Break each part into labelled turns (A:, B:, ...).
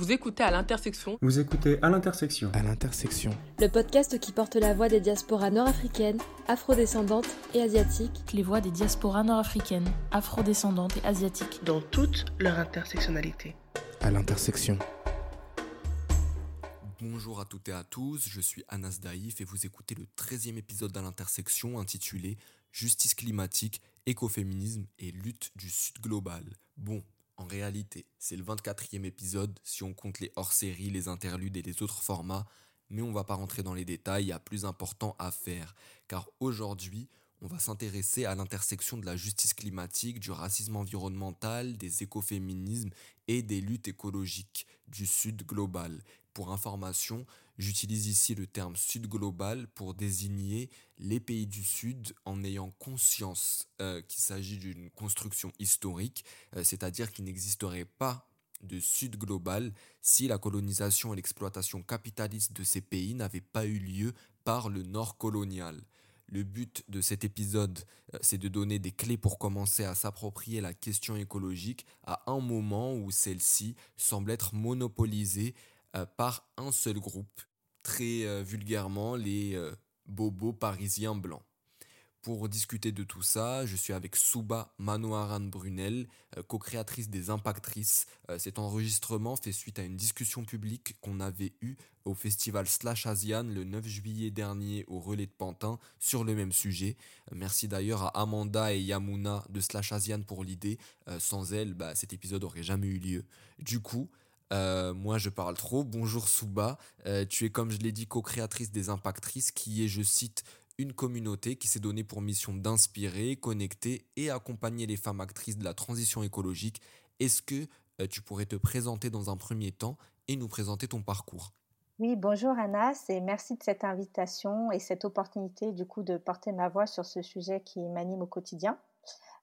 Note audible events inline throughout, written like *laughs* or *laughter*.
A: Vous écoutez à l'intersection.
B: Vous écoutez à l'intersection.
C: À l'intersection.
D: Le podcast qui porte la voix des diasporas nord-africaines, afrodescendantes et asiatiques.
E: Les voix des diasporas nord-africaines, afrodescendantes et asiatiques.
F: Dans toute leur intersectionnalité.
C: À l'intersection.
G: Bonjour à toutes et à tous, je suis Anas Daïf et vous écoutez le 13e épisode d'À l'intersection intitulé Justice climatique, écoféminisme et lutte du Sud global. Bon, en réalité, c'est le 24e épisode si on compte les hors-séries, les interludes et les autres formats, mais on va pas rentrer dans les détails, il y a plus important à faire. Car aujourd'hui, on va s'intéresser à l'intersection de la justice climatique, du racisme environnemental, des écoféminismes et des luttes écologiques du Sud global. Pour information, j'utilise ici le terme Sud global pour désigner les pays du Sud en ayant conscience euh, qu'il s'agit d'une construction historique, euh, c'est-à-dire qu'il n'existerait pas de Sud global si la colonisation et l'exploitation capitaliste de ces pays n'avaient pas eu lieu par le Nord colonial. Le but de cet épisode, euh, c'est de donner des clés pour commencer à s'approprier la question écologique à un moment où celle-ci semble être monopolisée par un seul groupe, très euh, vulgairement les euh, bobos parisiens blancs. Pour discuter de tout ça, je suis avec Souba Manoaran Brunel, co-créatrice des Impactrices. Cet enregistrement fait suite à une discussion publique qu'on avait eue au festival Slash Asian le 9 juillet dernier au Relais de Pantin sur le même sujet. Merci d'ailleurs à Amanda et Yamuna de Slash Asian pour l'idée. Sans elles, bah, cet épisode aurait jamais eu lieu. Du coup, euh, moi, je parle trop. Bonjour Souba. Euh, tu es, comme je l'ai dit, co-créatrice des Impactrices, qui est, je cite, une communauté qui s'est donnée pour mission d'inspirer, connecter et accompagner les femmes actrices de la transition écologique. Est-ce que euh, tu pourrais te présenter dans un premier temps et nous présenter ton parcours?
H: Oui, bonjour Anas et merci de cette invitation et cette opportunité du coup de porter ma voix sur ce sujet qui m'anime au quotidien.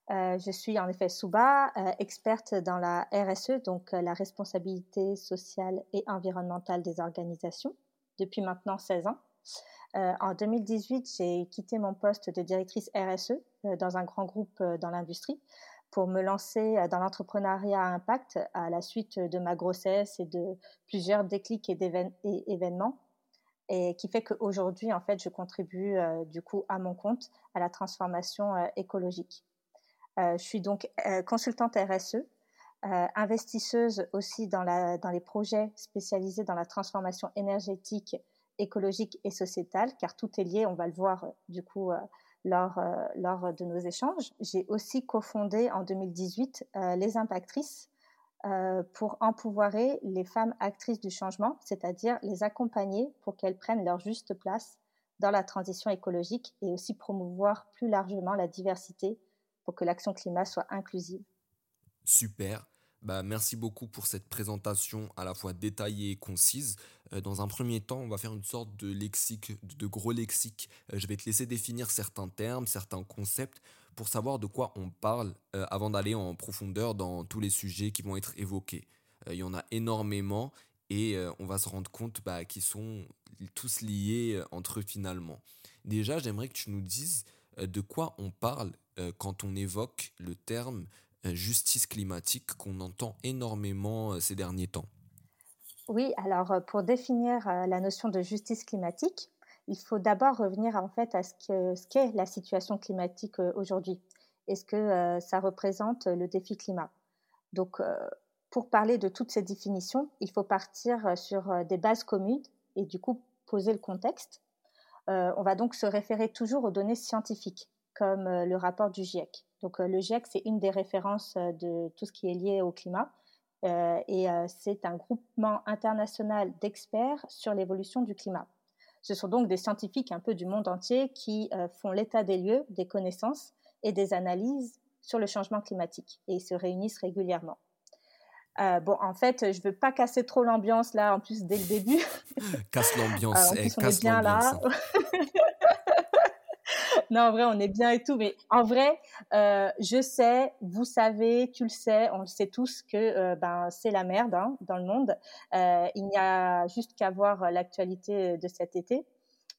H: Euh, je suis en effet Souba, euh, experte dans la RSE, donc euh, la responsabilité sociale et environnementale des organisations, depuis maintenant 16 ans. en 2018, j'ai quitté mon poste de directrice RSE dans un grand groupe dans l'industrie pour me lancer dans l'entrepreneuriat à impact à la suite de ma grossesse et de plusieurs déclics et, et événements et qui fait qu'aujourd'hui, en fait, je contribue du coup à mon compte à la transformation écologique. Euh, je suis donc euh, consultante RSE, euh, investisseuse aussi dans, les projets spécialisés dans la transformation énergétique, écologique et sociétale, car tout est lié, on va le voir du coup lors, lors de nos échanges. J'ai aussi cofondé en 2018 les Impactrices pour empouvoirer les femmes actrices du changement, c'est-à-dire les accompagner pour qu'elles prennent leur juste place dans la transition écologique et aussi promouvoir plus largement la diversité pour que l'action climat soit inclusive.
G: Super. Bah, merci beaucoup pour cette présentation à la fois détaillée et concise. Euh, dans un premier temps, on va faire une sorte de lexique, de gros lexique. Euh, je vais te laisser définir certains termes, certains concepts pour savoir de quoi on parle euh, avant d'aller en profondeur dans tous les sujets qui vont être évoqués. Il y en a énormément et on va se rendre compte bah, qu'ils sont tous liés entre eux finalement. Déjà, j'aimerais que tu nous dises de quoi on parle euh, quand on évoque le terme euh, justice climatique qu'on entend énormément euh, ces derniers temps?
H: Oui, alors pour définir la notion de justice climatique, il faut d'abord revenir en fait à ce qu'est ce la situation climatique aujourd'hui. Est-ce que ça représente le défi climat? Donc, pour parler de toutes ces définitions, il faut partir sur des bases communes et du coup poser le contexte. On va donc se référer toujours aux données scientifiques comme euh, le rapport du GIEC. Donc euh, le GIEC, c'est une des références euh, de tout ce qui est lié au climat. et c'est un groupement international d'experts sur l'évolution du climat. Ce sont donc des scientifiques un peu du monde entier qui font l'état des lieux, des connaissances et des analyses sur le changement climatique. Et ils se réunissent régulièrement. Bon, en fait, je veux pas casser trop l'ambiance là, en plus dès le début. *laughs*
G: casse l'ambiance, eh, casse bien là. *laughs*
H: Non, en vrai, on est bien et tout, mais en vrai, euh, je sais, vous savez, tu le sais, on le sait tous que euh, ben c'est la merde hein, dans le monde. Euh, il n'y a juste qu'à voir l'actualité de cet été.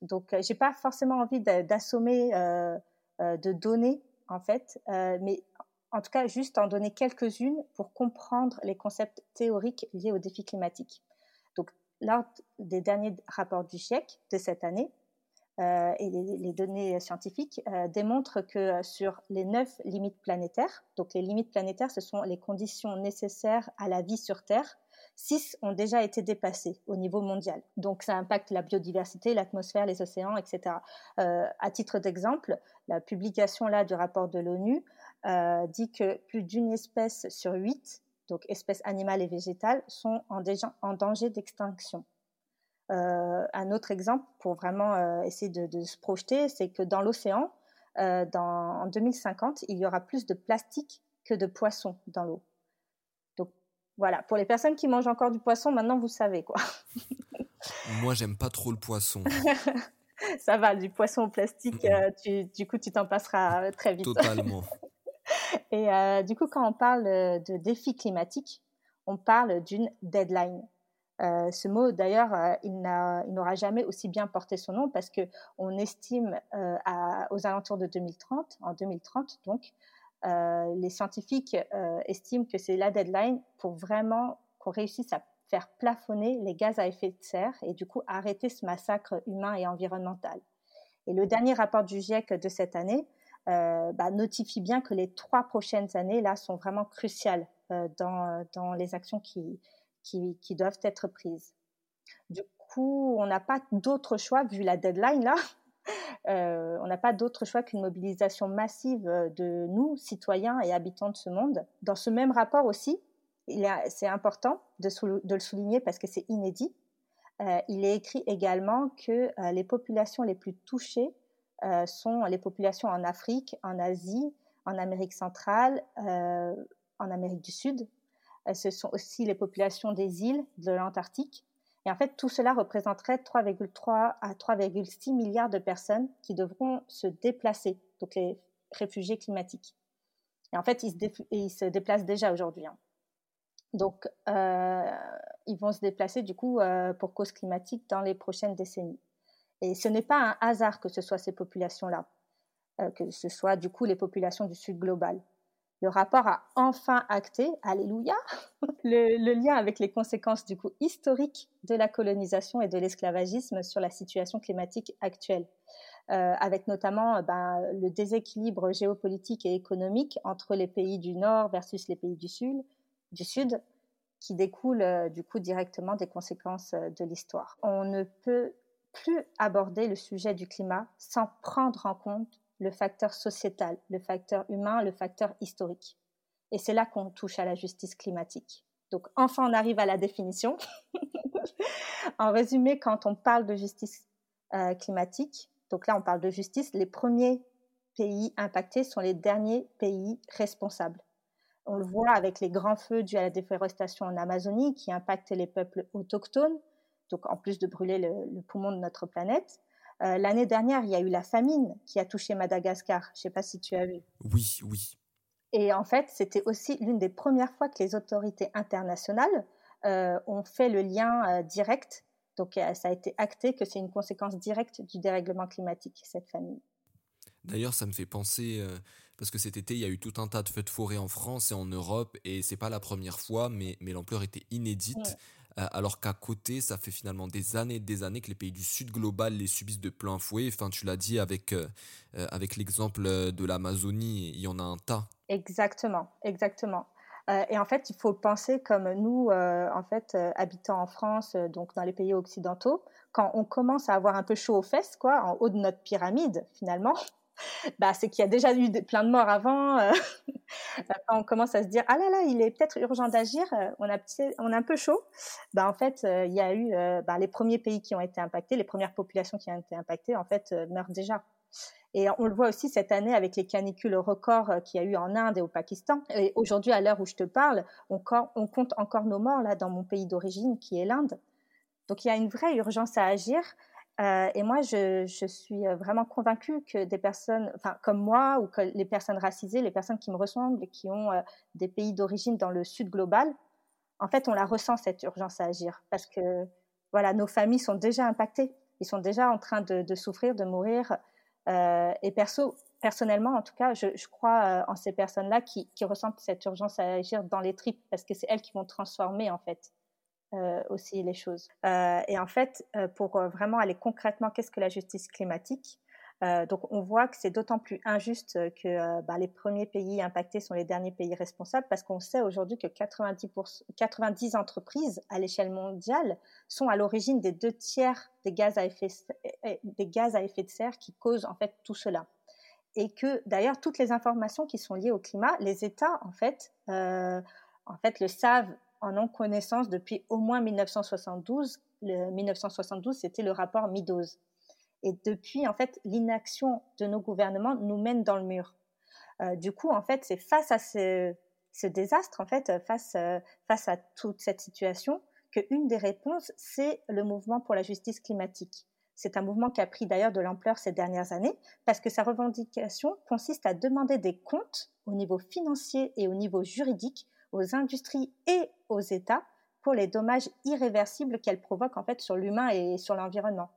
H: Donc, j'ai pas forcément envie d'assommer de données en fait, mais en tout cas juste en donner quelques-unes pour comprendre les concepts théoriques liés au défi climatique. Donc, lors des derniers rapports du GIEC de cette année, euh, et les, données scientifiques euh, démontrent que sur les neuf limites planétaires, donc les limites planétaires, ce sont les conditions nécessaires à la vie sur Terre, six ont déjà été dépassées au niveau mondial. Donc ça impacte la biodiversité, l'atmosphère, les océans, etc. Euh, à titre d'exemple, la publication là du rapport de l'ONU dit que plus d'une espèce sur huit, donc espèces animales et végétales, sont en, en danger d'extinction. Euh, un autre exemple pour vraiment euh, essayer de, se projeter, c'est que dans l'océan, euh, en 2050, il y aura plus de plastique que de poissons dans l'eau. Donc voilà, pour les personnes qui mangent encore du poisson, maintenant vous savez quoi. *laughs*
G: Moi, j'aime pas trop le poisson.
H: Ça va, du poisson au plastique, du coup, tu t'en passeras très vite.
G: Totalement. *laughs*
H: Et du coup, quand on parle de défi climatique, on parle d'une deadline. Euh, ce mot, d'ailleurs, euh, il n'aura jamais aussi bien porté son nom parce que on estime euh, aux alentours de 2030, en 2030 donc, les scientifiques estiment que c'est la deadline pour vraiment qu'on réussisse à faire plafonner les gaz à effet de serre et du coup arrêter ce massacre humain et environnemental. Et le dernier rapport du GIEC de cette année bah, notifie bien que les trois prochaines années là sont vraiment cruciales dans, dans les actions qui, qui, doivent être prises. Du coup, on n'a pas d'autre choix, vu la deadline là, *laughs* euh, on n'a pas d'autre choix qu'une mobilisation massive de nous, citoyens et habitants de ce monde. Dans ce même rapport aussi, c'est important de, le souligner parce que c'est inédit. Euh, il est écrit également que euh, les populations les plus touchées sont les populations en Afrique, en Asie, en Amérique centrale, en Amérique du Sud, ce sont aussi les populations des îles de l'Antarctique. Et en fait, tout cela représenterait 3,3 à 3,6 milliards de personnes qui devront se déplacer, donc les réfugiés climatiques. Et en fait, ils se, déplacent déjà aujourd'hui. Hein. Donc, euh, ils vont se déplacer du coup euh, pour cause climatique dans les prochaines décennies. Et ce n'est pas un hasard que ce soit ces populations-là, euh, que ce soit du coup les populations du Sud global. Le rapport a enfin acté, alléluia, *laughs* le, lien avec les conséquences du coup historiques de la colonisation et de l'esclavagisme sur la situation climatique actuelle, euh, avec notamment euh, ben, le déséquilibre géopolitique et économique entre les pays du Nord versus les pays du Sud, du Sud qui découle du coup directement des conséquences de l'histoire. On ne peut plus aborder le sujet du climat sans prendre en compte le facteur sociétal, le facteur humain, le facteur historique. Et c'est là qu'on touche à la justice climatique. Donc enfin, on arrive à la définition. *laughs* en résumé, quand on parle de justice euh, climatique, donc là on parle de justice, les premiers pays impactés sont les derniers pays responsables. On le voit avec les grands feux dus à la déforestation en Amazonie qui impactent les peuples autochtones, donc en plus de brûler le poumon de notre planète. Euh, l'année dernière, il y a eu la famine qui a touché Madagascar. Je ne sais pas si tu as vu.
G: Oui, oui.
H: Et en fait, c'était aussi l'une des premières fois que les autorités internationales euh, ont fait le lien euh, direct. Donc, ça a été acté que c'est une conséquence directe du dérèglement climatique, cette famine.
G: D'ailleurs, ça me fait penser, parce que cet été, il y a eu tout un tas de feux de forêt en France et en Europe, et c'est pas la première fois, mais, mais l'ampleur était inédite. Euh, alors qu'à côté, ça fait finalement des années et des années que les pays du Sud global les subissent de plein fouet. Enfin, tu l'as dit avec, euh, euh, avec l'exemple de l'Amazonie, il y en a un tas.
H: Exactement, exactement. et en fait, il faut penser comme nous, en fait, habitants en France, donc dans les pays occidentaux, quand on commence à avoir un peu chaud aux fesses, quoi, en haut de notre pyramide, finalement, *laughs* bah, c'est qu'il y a déjà eu plein de morts avant. Euh, *laughs* quand on commence à se dire ah là là, il est peut-être urgent d'agir, euh, on a on un peu chaud. Bah en fait, euh, il y a eu bah, les premiers pays qui ont été impactés, les premières populations qui ont été impactées, en fait, meurent déjà. Et on le voit aussi cette année avec les canicules records qu'il y a eu en Inde et au Pakistan. Et aujourd'hui, à l'heure où je te parle, on, on compte encore nos morts là dans mon pays d'origine, qui est l'Inde. Donc il y a une vraie urgence à agir. Euh, et moi, je, suis euh, vraiment convaincue que des personnes, enfin comme moi, ou que les personnes racisées, les personnes qui me ressemblent, et qui ont euh, des pays d'origine dans le sud global, en fait, on la ressent cette urgence à agir, parce que voilà, nos familles sont déjà impactées, ils sont déjà en train de, de souffrir, de mourir. et perso, personnellement, en tout cas, je, crois en ces personnes-là qui, qui, ressentent cette urgence à agir dans les tripes. Parce que c'est elles qui vont transformer en fait aussi les choses. et en fait, pour vraiment aller concrètement, qu'est-ce que la justice climatique euh, donc on voit que c'est d'autant plus injuste que euh, bah, les premiers pays impactés sont les derniers pays responsables parce qu'on sait aujourd'hui que 90, 90 entreprises à l'échelle mondiale sont à l'origine des deux tiers des gaz, à effet, des gaz à effet de serre qui causent en fait tout cela. Et que d'ailleurs toutes les informations qui sont liées au climat, les États en fait, euh, en fait le savent en ont connaissance depuis au moins 1972. Le 1972, c'était le rapport Meadows. Et depuis, en fait, l'inaction de nos gouvernements nous mène dans le mur. Euh, du coup, en fait, c'est face à ce, désastre, en fait, face, face à toute cette situation, qu'une des réponses, c'est le mouvement pour la justice climatique. C'est un mouvement qui a pris d'ailleurs de l'ampleur ces dernières années parce que sa revendication consiste à demander des comptes au niveau financier et au niveau juridique aux industries et aux États pour les dommages irréversibles qu'elles provoquent en fait sur l'humain et sur l'environnement.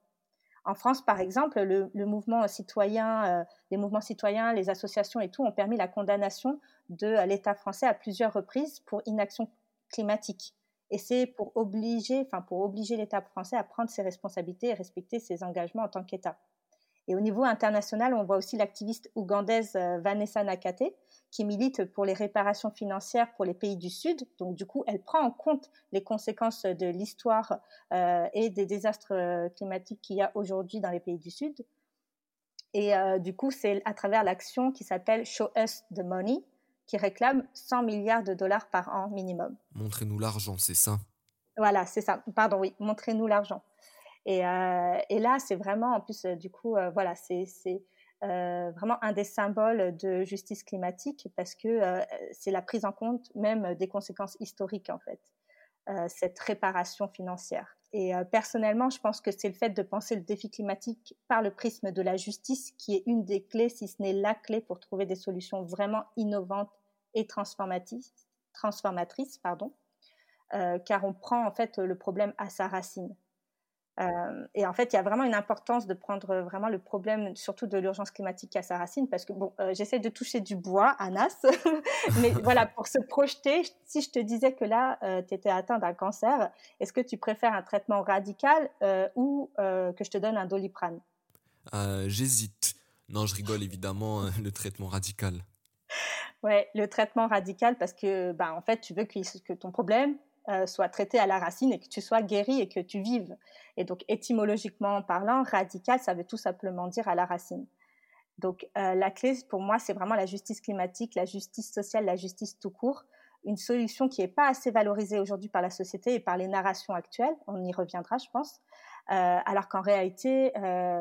H: En France, par exemple, le, mouvement citoyen, euh, les mouvements citoyens, les associations et tout ont permis la condamnation de l'État français à plusieurs reprises pour inaction climatique. Et c'est pour obliger, enfin pour obliger l'État français à prendre ses responsabilités et respecter ses engagements en tant qu'État. Et au niveau international, on voit aussi l'activiste ougandaise euh, Vanessa Nakate, qui milite pour les réparations financières pour les pays du Sud. Donc, du coup, elle prend en compte les conséquences de l'histoire euh, et des désastres euh, climatiques qu'il y a aujourd'hui dans les pays du Sud. Et euh, du coup, c'est à travers l'action qui s'appelle Show Us the Money qui réclame 100 milliards de dollars par an minimum.
G: Montrez-nous l'argent, c'est ça?
H: Voilà, c'est ça. Pardon, oui, montrez-nous l'argent. Et, et, là, c'est vraiment, en plus, du coup, voilà, c'est euh, vraiment un des symboles de justice climatique parce que euh, c'est la prise en compte même des conséquences historiques en fait, euh, cette réparation financière. Et personnellement, je pense que c'est le fait de penser le défi climatique par le prisme de la justice qui est une des clés, si ce n'est la clé, pour trouver des solutions vraiment innovantes et transformatrices, transformatrices pardon, car on prend en fait le problème à sa racine. Euh, et en fait, il y a vraiment une importance de prendre vraiment le problème, surtout de l'urgence climatique à sa racine, parce que bon, euh, j'essaie de toucher du bois, Anas, *laughs* mais *laughs* voilà, pour se projeter, si je te disais que là, euh, tu étais atteint d'un cancer, est-ce que tu préfères un traitement radical ou que je te donne un doliprane?
G: J'hésite. Non, je rigole évidemment, le traitement radical.
H: Ouais, le traitement radical parce que, bah, en fait, tu veux que, que ton problème euh, soit traité à la racine et que tu sois guéri et que tu vives. Et donc, étymologiquement parlant, radical, ça veut tout simplement dire à la racine. Donc, euh, la clé pour moi, c'est vraiment la justice climatique, la justice sociale, la justice tout court. Une solution qui n'est pas assez valorisée aujourd'hui par la société et par les narrations actuelles. On y reviendra, je pense. Euh, alors qu'en réalité,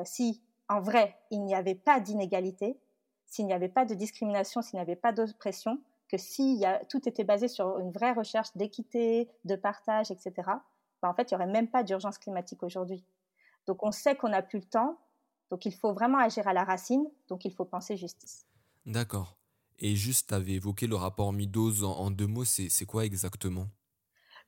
H: si en vrai, il n'y avait pas d'inégalité, s'il n'y avait pas de discrimination, s'il n'y avait pas d'oppression, que si tout était basé sur une vraie recherche d'équité, de partage, etc., bah, en fait, il n'y aurait même pas d'urgence climatique aujourd'hui. Donc, on sait qu'on n'a plus le temps, donc il faut vraiment agir à la racine, donc il faut penser justice.
G: D'accord. Et juste, tu avais évoqué le rapport Midos en, deux mots, c'est quoi exactement?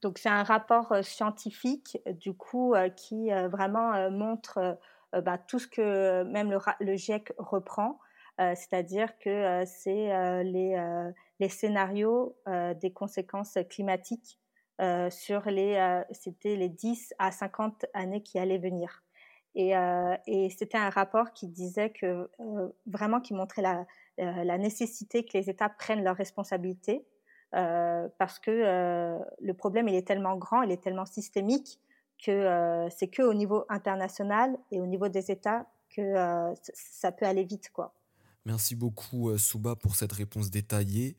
H: Donc c'est un rapport euh, scientifique du coup euh, qui euh, vraiment montre bah, tout ce que même le, le GIEC reprend, c'est-à-dire que c'est les, les scénarios euh, des conséquences climatiques euh, sur les, euh, c'était les 10 à 50 années qui allaient venir. Et, et c'était un rapport qui disait que vraiment qui montrait la, la, nécessité que les États prennent leurs responsabilités parce que le problème il est tellement grand, il est tellement systémique que c'est que au niveau international et au niveau des États que ça peut aller vite quoi.
G: Merci beaucoup Souba pour cette réponse détaillée.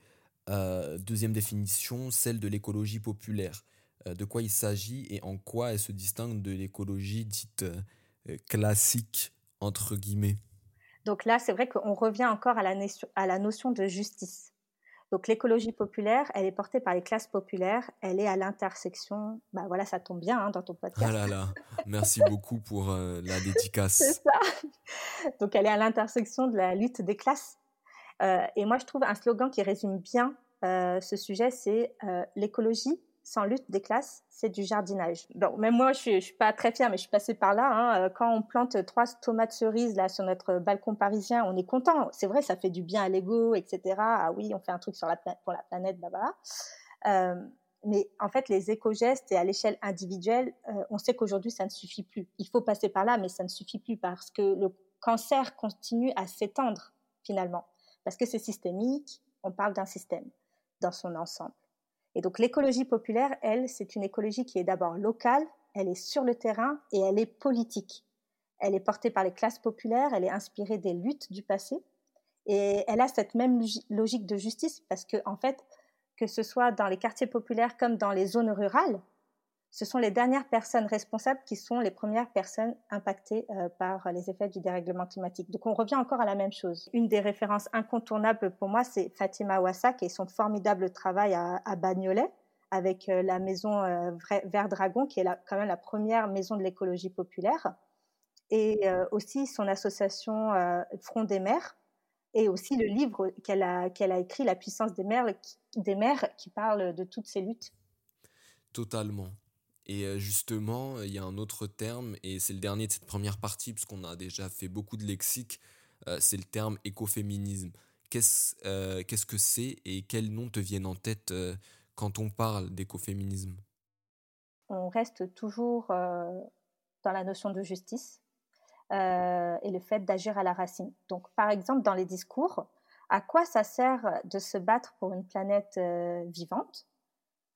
G: Euh, deuxième définition, celle de l'écologie populaire. Euh, de quoi il s'agit et en quoi elle se distingue de l'écologie dite euh, classique, entre guillemets?
H: Donc là, c'est vrai qu'on revient encore à la notion de justice. Donc l'écologie populaire, elle est portée par les classes populaires, elle est à l'intersection, bah voilà, ça tombe bien hein, dans ton podcast.
G: Ah là là, merci beaucoup pour la *laughs* dédicace.
H: C'est ça. Donc elle est à l'intersection de la lutte des classes euh, et moi, je trouve un slogan qui résume bien euh, ce sujet, c'est euh, l'écologie, sans lutte des classes, c'est du jardinage. Donc, même moi, je suis, suis pas très fière, mais je suis passée par là. Hein. Quand on plante trois tomates cerises là sur notre balcon parisien, on est content. C'est vrai, ça fait du bien à l'ego, etc. Ah oui, on fait un truc sur la pour la planète, bah, bah. Euh, mais en fait, les éco-gestes et à l'échelle individuelle, euh, on sait qu'aujourd'hui, ça ne suffit plus. Il faut passer par là, mais ça ne suffit plus parce que le cancer continue à s'étendre finalement. Parce que c'est systémique, on parle d'un système dans son ensemble. Et donc l'écologie populaire, elle, c'est une écologie qui est d'abord locale, elle est sur le terrain et elle est politique. Elle est portée par les classes populaires, elle est inspirée des luttes du passé et elle a cette même logique de justice parce que en fait, que ce soit dans les quartiers populaires comme dans les zones rurales, ce sont les dernières personnes responsables qui sont les premières personnes impactées euh, par les effets du dérèglement climatique. Donc on revient encore à la même chose. Une des références incontournables pour moi, c'est Fatima Wassak et son formidable travail à, Bagnolet avec euh, la maison euh, Vert Dragon, qui est quand même la première maison de l'écologie populaire, et aussi son association Front des mers, et aussi le livre qu'elle a, écrit, La puissance des mers, des mers, qui parle de toutes ces luttes.
G: Totalement. Et euh, justement, il y a un autre terme, et c'est le dernier de cette première partie, puisqu'on a déjà fait beaucoup de lexique, euh, c'est le terme écoféminisme. Qu'est-ce euh, qu'est-ce que c'est et quels noms te viennent en tête quand on parle d'écoféminisme?
H: On reste toujours dans la notion de justice et le fait d'agir à la racine. Donc, par exemple, dans les discours, à quoi ça sert de se battre pour une planète vivante?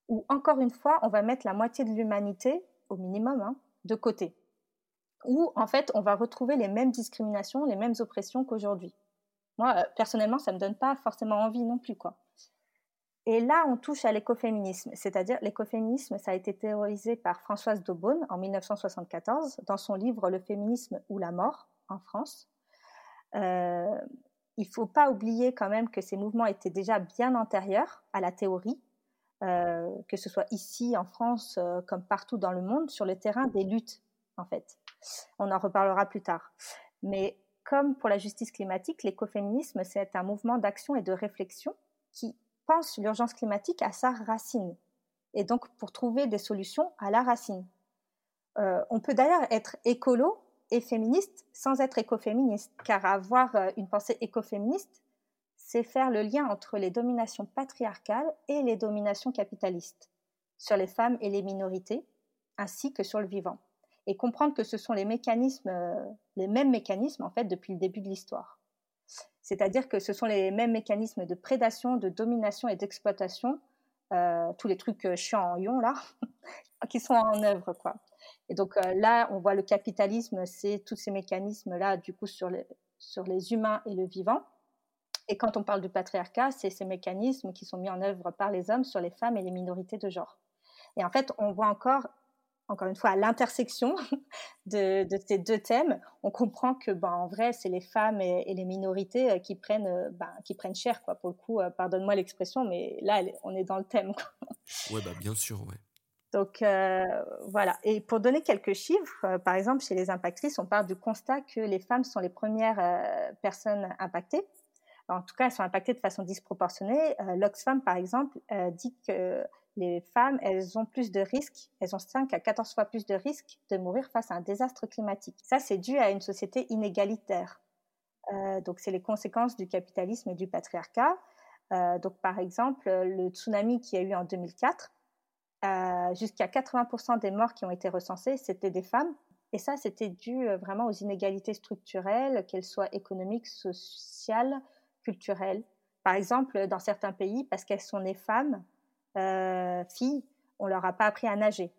H: Où, encore une fois, on va mettre la moitié de l'humanité, au minimum, hein, de côté. Où, en fait, on va retrouver les mêmes discriminations, les mêmes oppressions qu'aujourd'hui. Moi, euh, personnellement, ça ne me donne pas forcément envie non plus, quoi. Et là, on touche à l'écoféminisme, c'est-à-dire l'écoféminisme, ça a été théorisé par Françoise Daubonne en 1974 dans son livre Le féminisme ou la mort en France. Euh, il ne faut pas oublier quand même que ces mouvements étaient déjà bien antérieurs à la théorie, euh, que ce soit ici en France euh, comme partout dans le monde, sur le terrain des luttes, en fait. On en reparlera plus tard. Mais comme pour la justice climatique, l'écoféminisme, c'est un mouvement d'action et de réflexion qui pense l'urgence climatique à sa racine, et donc pour trouver des solutions à la racine. Euh, on peut d'ailleurs être écolo et féministe sans être écoféministe, car avoir une pensée écoféministe, c'est faire le lien entre les dominations patriarcales et les dominations capitalistes, sur les femmes et les minorités, ainsi que sur le vivant, et comprendre que ce sont les mécanismes, euh, les mêmes mécanismes en fait depuis le début de l'histoire. C'est-à-dire que ce sont les mêmes mécanismes de prédation, de domination et d'exploitation, euh, tous les trucs euh, chiants en ion là, *laughs* qui sont en œuvre quoi. Et donc là, on voit le capitalisme, c'est tous ces mécanismes là du coup sur les, sur les humains et le vivant et quand on parle du patriarcat, c'est ces mécanismes qui sont mis en œuvre par les hommes sur les femmes et les minorités de genre. Et en fait, on voit encore, encore une fois, à l'intersection *laughs* de, ces deux thèmes, on comprend que, ben, en vrai, c'est les femmes et, les minorités euh, qui prennent, euh, ben, qui prennent cher, quoi. Pour le coup, euh, pardonne-moi l'expression, mais là, on est dans le thème.
G: Ouais, bah, bien sûr, ouais.
H: Donc voilà. Et pour donner quelques chiffres, par exemple, chez les impactrices, on parle du constat que les femmes sont les premières personnes impactées en tout cas, elles sont impactées de façon disproportionnée. Euh, L'Oxfam, par exemple, euh, dit que les femmes, elles ont plus de risques, elles ont 5 à 14 fois plus de risques de mourir face à un désastre climatique. Ça, c'est dû à une société inégalitaire. Euh, donc, c'est les conséquences du capitalisme et du patriarcat. donc, par exemple, le tsunami qu'il y a eu en 2004, jusqu'à 80% des morts qui ont été recensés, c'était des femmes. Et ça, c'était dû vraiment aux inégalités structurelles, qu'elles soient économiques, sociales, culturelles. Par exemple, dans certains pays, parce qu'elles sont nées femmes, euh, filles, on leur a pas appris à nager.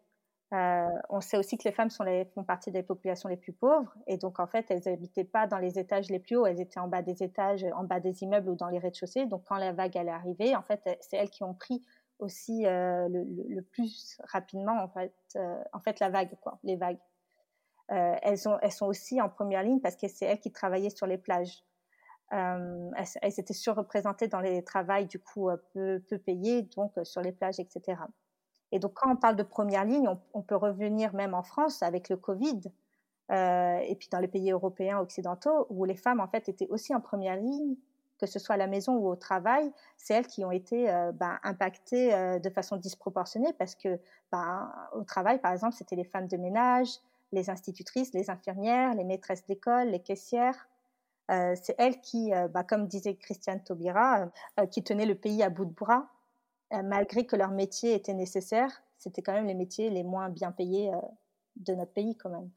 H: Euh, on sait aussi que les femmes sont les, font partie des populations les plus pauvres et donc en fait elles n'habitaient pas dans les étages les plus hauts, elles étaient en bas des étages, en bas des immeubles ou dans les rez-de-chaussée. Donc quand la vague allait arriver, en fait c'est elles qui ont pris aussi euh, le, plus rapidement en fait, en fait la vague quoi, les vagues. elles, ont, elles sont aussi en première ligne parce que c'est elles qui travaillaient sur les plages. Euh, elles, étaient surreprésentées dans les travails du coup euh, peu, peu payés, donc euh, sur les plages, etc. Et donc quand on parle de première ligne, on, peut revenir même en France avec le Covid, euh, et puis dans les pays européens occidentaux, où les femmes en fait étaient aussi en première ligne que ce soit à la maison ou au travail, c'est elles qui ont été ben, impactées de façon disproportionnée parce que ben, au travail, par exemple, c'était les femmes de ménage, les institutrices, les infirmières, les maîtresses d'école, les caissières. Euh, c'est elles qui, ben, comme disait Christiane Taubira, qui tenaient le pays à bout de bras, malgré que leur métier était nécessaire. C'était quand même les métiers les moins bien payés de notre pays quand même.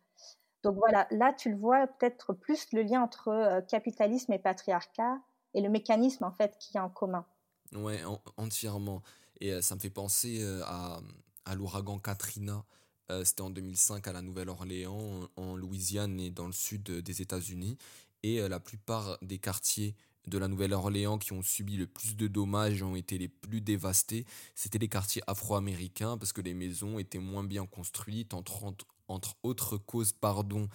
H: Donc voilà, là tu le vois peut-être plus le lien entre capitalisme et patriarcat et le mécanisme en fait qu'il y a en commun.
G: Ouais, entièrement. Et euh, ça me fait penser euh, à, à l'ouragan Katrina. Euh, c'était en 2005 à la Nouvelle-Orléans, en, Louisiane et dans le sud des États-Unis. Et la plupart des quartiers de la Nouvelle-Orléans qui ont subi le plus de dommages ont été les plus dévastés, c'était les quartiers afro-américains parce que les maisons étaient moins bien construites, entre, autres causes pardon,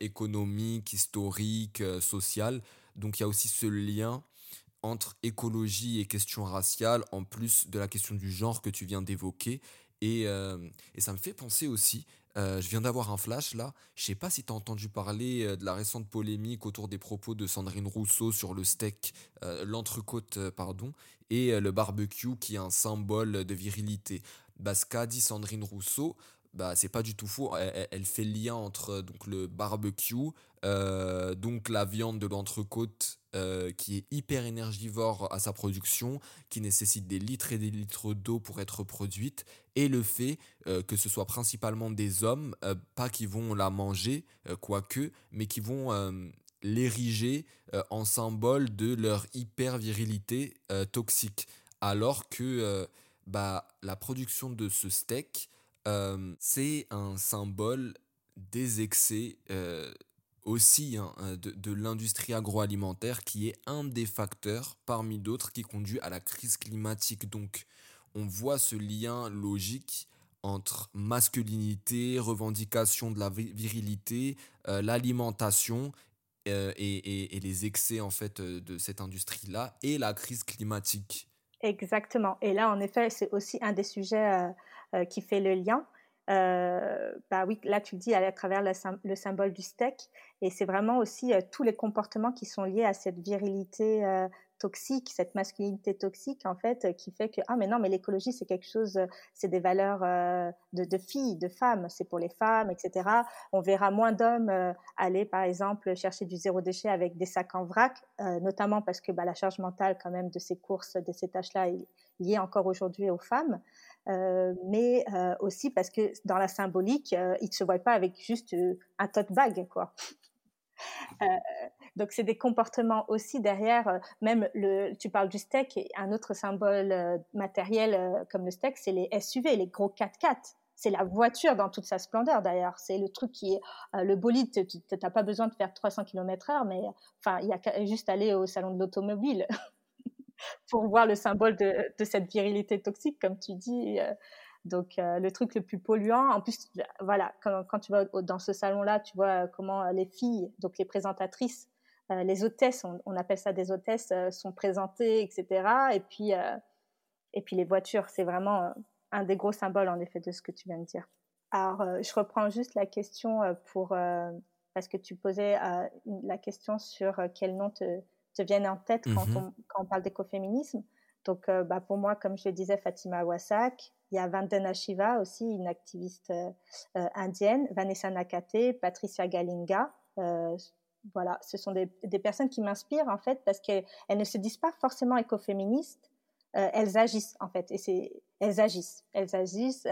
G: économiques, historiques, sociales. Donc il y a aussi ce lien entre écologie et questions raciales, en plus de la question du genre que tu viens d'évoquer. Et, euh, ça me fait penser aussi, euh, je viens d'avoir un flash là, je sais pas si tu as entendu parler euh, de la récente polémique autour des propos de Sandrine Rousseau sur le steak, l'entrecôte, pardon, et le barbecue qui est un symbole de virilité. Bah, ce qu'a dit Sandrine Rousseau, bah, c'est pas du tout faux. Elle, fait le lien entre donc, le barbecue, euh, donc la viande de l'entrecôte euh, qui est hyper énergivore à sa production, qui nécessite des litres et des litres d'eau pour être produite, et le fait euh, que ce soit principalement des hommes, pas qui vont la manger, quoique, mais qui vont l'ériger en symbole de leur hyper virilité toxique. Alors que bah, la production de ce steak, c'est un symbole des excès aussi hein, de, de l'industrie agroalimentaire qui est un des facteurs parmi d'autres qui conduit à la crise climatique. Donc on voit ce lien logique entre masculinité, revendication de la virilité, euh, l'alimentation euh, et, et, les excès en fait de cette industrie-là et la crise climatique.
H: Exactement. Et là, en effet, c'est aussi un des sujets euh, qui fait le lien. Euh, bah oui, là tu le dis à, travers le, symbole du steak, et c'est vraiment aussi euh, tous les comportements qui sont liés à cette virilité euh, toxique, cette masculinité toxique en fait, qui fait que ah mais non mais l'écologie c'est quelque chose, c'est des valeurs de, de, filles, de femmes, c'est pour les femmes, etc. On verra moins d'hommes aller par exemple chercher du zéro déchet avec des sacs en vrac, notamment parce que bah, la charge mentale quand même de ces courses, de ces tâches-là est liée encore aujourd'hui aux femmes. Euh, mais euh, aussi parce que dans la symbolique, euh, ils ne se voient pas avec juste un tote bag, quoi. donc c'est des comportements aussi derrière, même le, tu parles du steak, un autre symbole matériel comme le steak, c'est les SUV, les gros 4x4 c'est la voiture dans toute sa splendeur d'ailleurs. C'est le truc qui est le bolide. Tu n'as pas besoin de faire 300 km heure, mais enfin, il y a juste aller au salon de l'automobile *laughs* pour voir le symbole de, cette virilité toxique, comme tu dis. Euh, donc, euh, le truc le plus polluant, en plus, voilà, quand, tu vas dans ce salon-là, tu vois comment les filles, donc les présentatrices, euh, les hôtesses, on, appelle ça des hôtesses, sont présentées, etc. Et puis, et puis les voitures, c'est vraiment un des gros symboles, en effet, de ce que tu viens de dire. Alors, je reprends juste la question pour, parce que tu posais la question sur quel nom te, te viennent en tête quand, mmh on, quand on, parle d'écoféminisme. Donc, euh, bah, pour moi, comme je le disais, Fatima Wasak, il y a Vandana Shiva aussi, une activiste euh, euh, indienne, Vanessa Nakate, Patricia Galinga. voilà, ce sont des, des personnes qui m'inspirent en fait parce qu'elles ne se disent pas forcément écoféministes, elles agissent en fait et c'est elles agissent elles agissent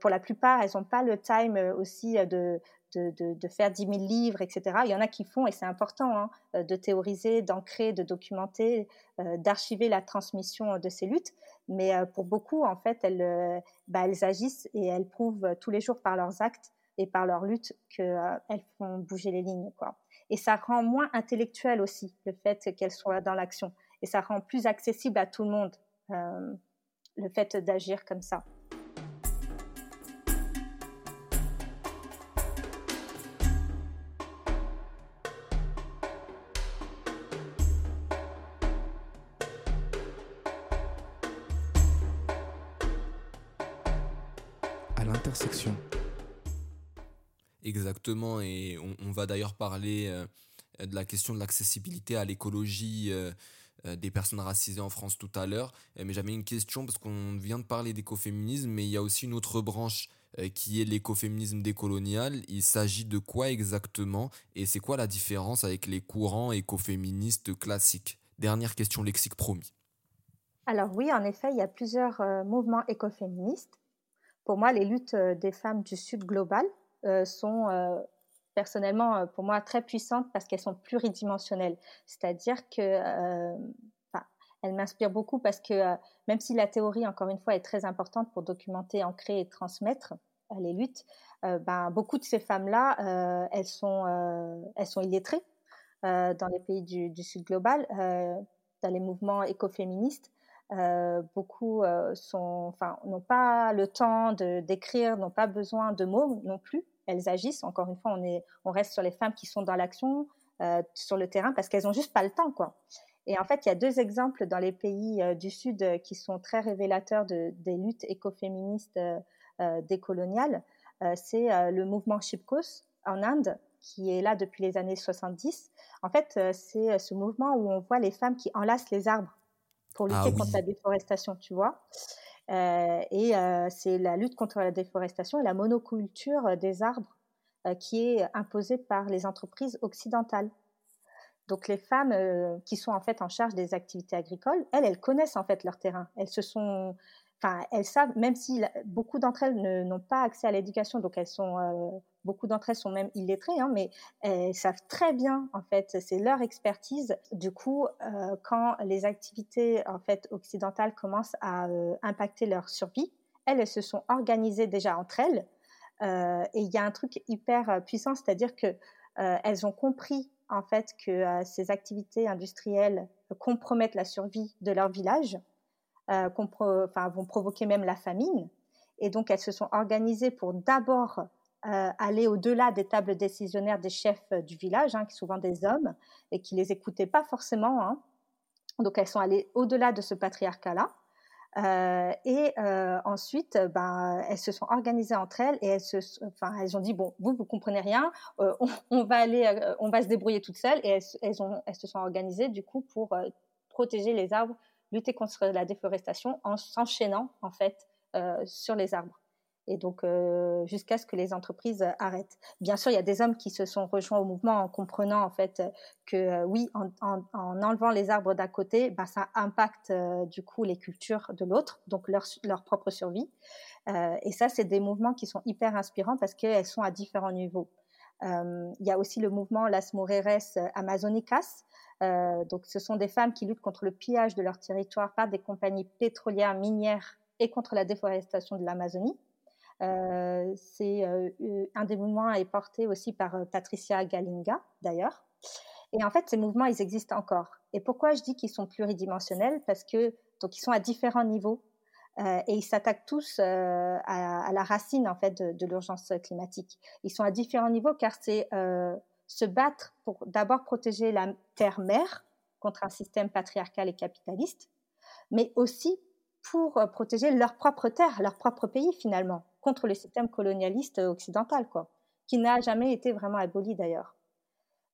H: pour la plupart elles n'ont pas le time aussi de de, faire 10 000 livres, etc. Il y en a qui font, et c'est important, hein, euh, de théoriser, d'ancrer, de documenter, euh, d'archiver la transmission de ces luttes. Mais euh, pour beaucoup, en fait, elles, bah, elles agissent et elles prouvent tous les jours par leurs actes et par leur lutte qu'elles font bouger les lignes. Quoi. Et ça rend moins intellectuel aussi le fait qu'elles soient dans l'action. Et ça rend plus accessible à tout le monde le fait d'agir comme ça.
G: Exactement, et on, va d'ailleurs parler euh, de la question de l'accessibilité à l'écologie euh, des personnes racisées en France tout à l'heure. mais j'avais une question parce qu'on vient de parler d'écoféminisme, mais il y a aussi une autre branche qui est l'écoféminisme décolonial. Il s'agit de quoi exactement et c'est quoi la différence avec les courants écoféministes classiques? Dernière question lexique promis.
H: Alors oui, en effet, il y a plusieurs mouvements écoféministes. Pour moi, les luttes des femmes du Sud global sont personnellement, euh, pour moi, très puissantes parce qu'elles sont pluridimensionnelles. C'est-à-dire que euh, elles m'inspirent beaucoup parce que euh, même si la théorie, encore une fois, est très importante pour documenter, ancrer et transmettre les luttes, ben, beaucoup de ces femmes-là, elles, sont, elles sont illettrées dans les pays du Sud global, dans les mouvements écoféministes. Beaucoup sont, enfin, n'ont pas le temps de d'écrire, n'ont pas besoin de mots non plus elles agissent. Encore une fois, on, est, on reste sur les femmes qui sont dans l'action, euh, sur le terrain, parce qu'elles n'ont juste pas le temps, quoi. Et en fait, il y a deux exemples dans les pays euh, du Sud euh, qui sont très révélateurs de, des luttes écoféministes décoloniales. c'est le mouvement Chipkos en Inde, qui est là depuis les années 70. En fait, c'est ce mouvement où on voit les femmes qui enlacent les arbres pour lutter ah contre la déforestation, tu vois. Euh, et euh, c'est la lutte contre la déforestation et la monoculture des arbres euh, qui est imposée par les entreprises occidentales. Donc les femmes qui sont en fait en charge des activités agricoles, elles, elles connaissent en fait leur terrain. Elles se sont, enfin, elles savent, même si beaucoup d'entre elles n'ont pas accès à l'éducation, donc elles sont beaucoup d'entre elles sont même illettrées, hein, mais elles savent très bien, en fait, c'est leur expertise. Du coup, euh, quand les activités en fait occidentales commencent à euh, impacter leur survie, elles, elles, se sont organisées déjà entre elles. Euh, et il y a un truc hyper puissant, c'est-à-dire que elles ont compris en fait que ces activités industrielles compromettent la survie de leur village, enfin, vont provoquer même la famine. Et donc, elles se sont organisées pour d'abord euh, aller au-delà des tables décisionnaires des chefs euh, du village, hein, qui sont souvent des hommes, et qui les écoutaient pas forcément. Hein. Donc elles sont allées au-delà de ce patriarcat-là. Euh, et ensuite, ben, elles se sont organisées entre elles et elles, se, ont dit bon, vous vous comprenez rien, on, va aller, on va se débrouiller toutes seules. Et elles, elles se sont organisées du coup pour protéger les arbres, lutter contre la déforestation en s'enchaînant en fait sur les arbres et donc euh, jusqu'à ce que les entreprises arrêtent. Bien sûr, il y a des hommes qui se sont rejoints au mouvement en comprenant en fait que euh, oui, en, enlevant les arbres d'un côté, bah, ça impacte euh, du coup les cultures de l'autre, donc leur, leur propre survie. et ça, c'est des mouvements qui sont hyper inspirants parce qu'elles sont à différents niveaux. il y a aussi le mouvement Las Mujeres Amazonicas. Donc, ce sont des femmes qui luttent contre le pillage de leur territoire par des compagnies pétrolières, minières et contre la déforestation de l'Amazonie. Euh, c'est euh, un des mouvements est porté aussi par euh, Patricia Galinga d'ailleurs. Et en fait, ces mouvements, ils existent encore. Et pourquoi je dis qu'ils sont pluridimensionnels? Parce que donc ils sont à différents niveaux euh, et ils s'attaquent tous euh, à, la racine en fait de, l'urgence climatique. Ils sont à différents niveaux car c'est euh, se battre pour d'abord protéger la terre-mère contre un système patriarcal et capitaliste, mais aussi pour protéger leur propre terre, leur propre pays finalement contre le système colonialiste occidental, quoi, qui n'a jamais été vraiment aboli d'ailleurs.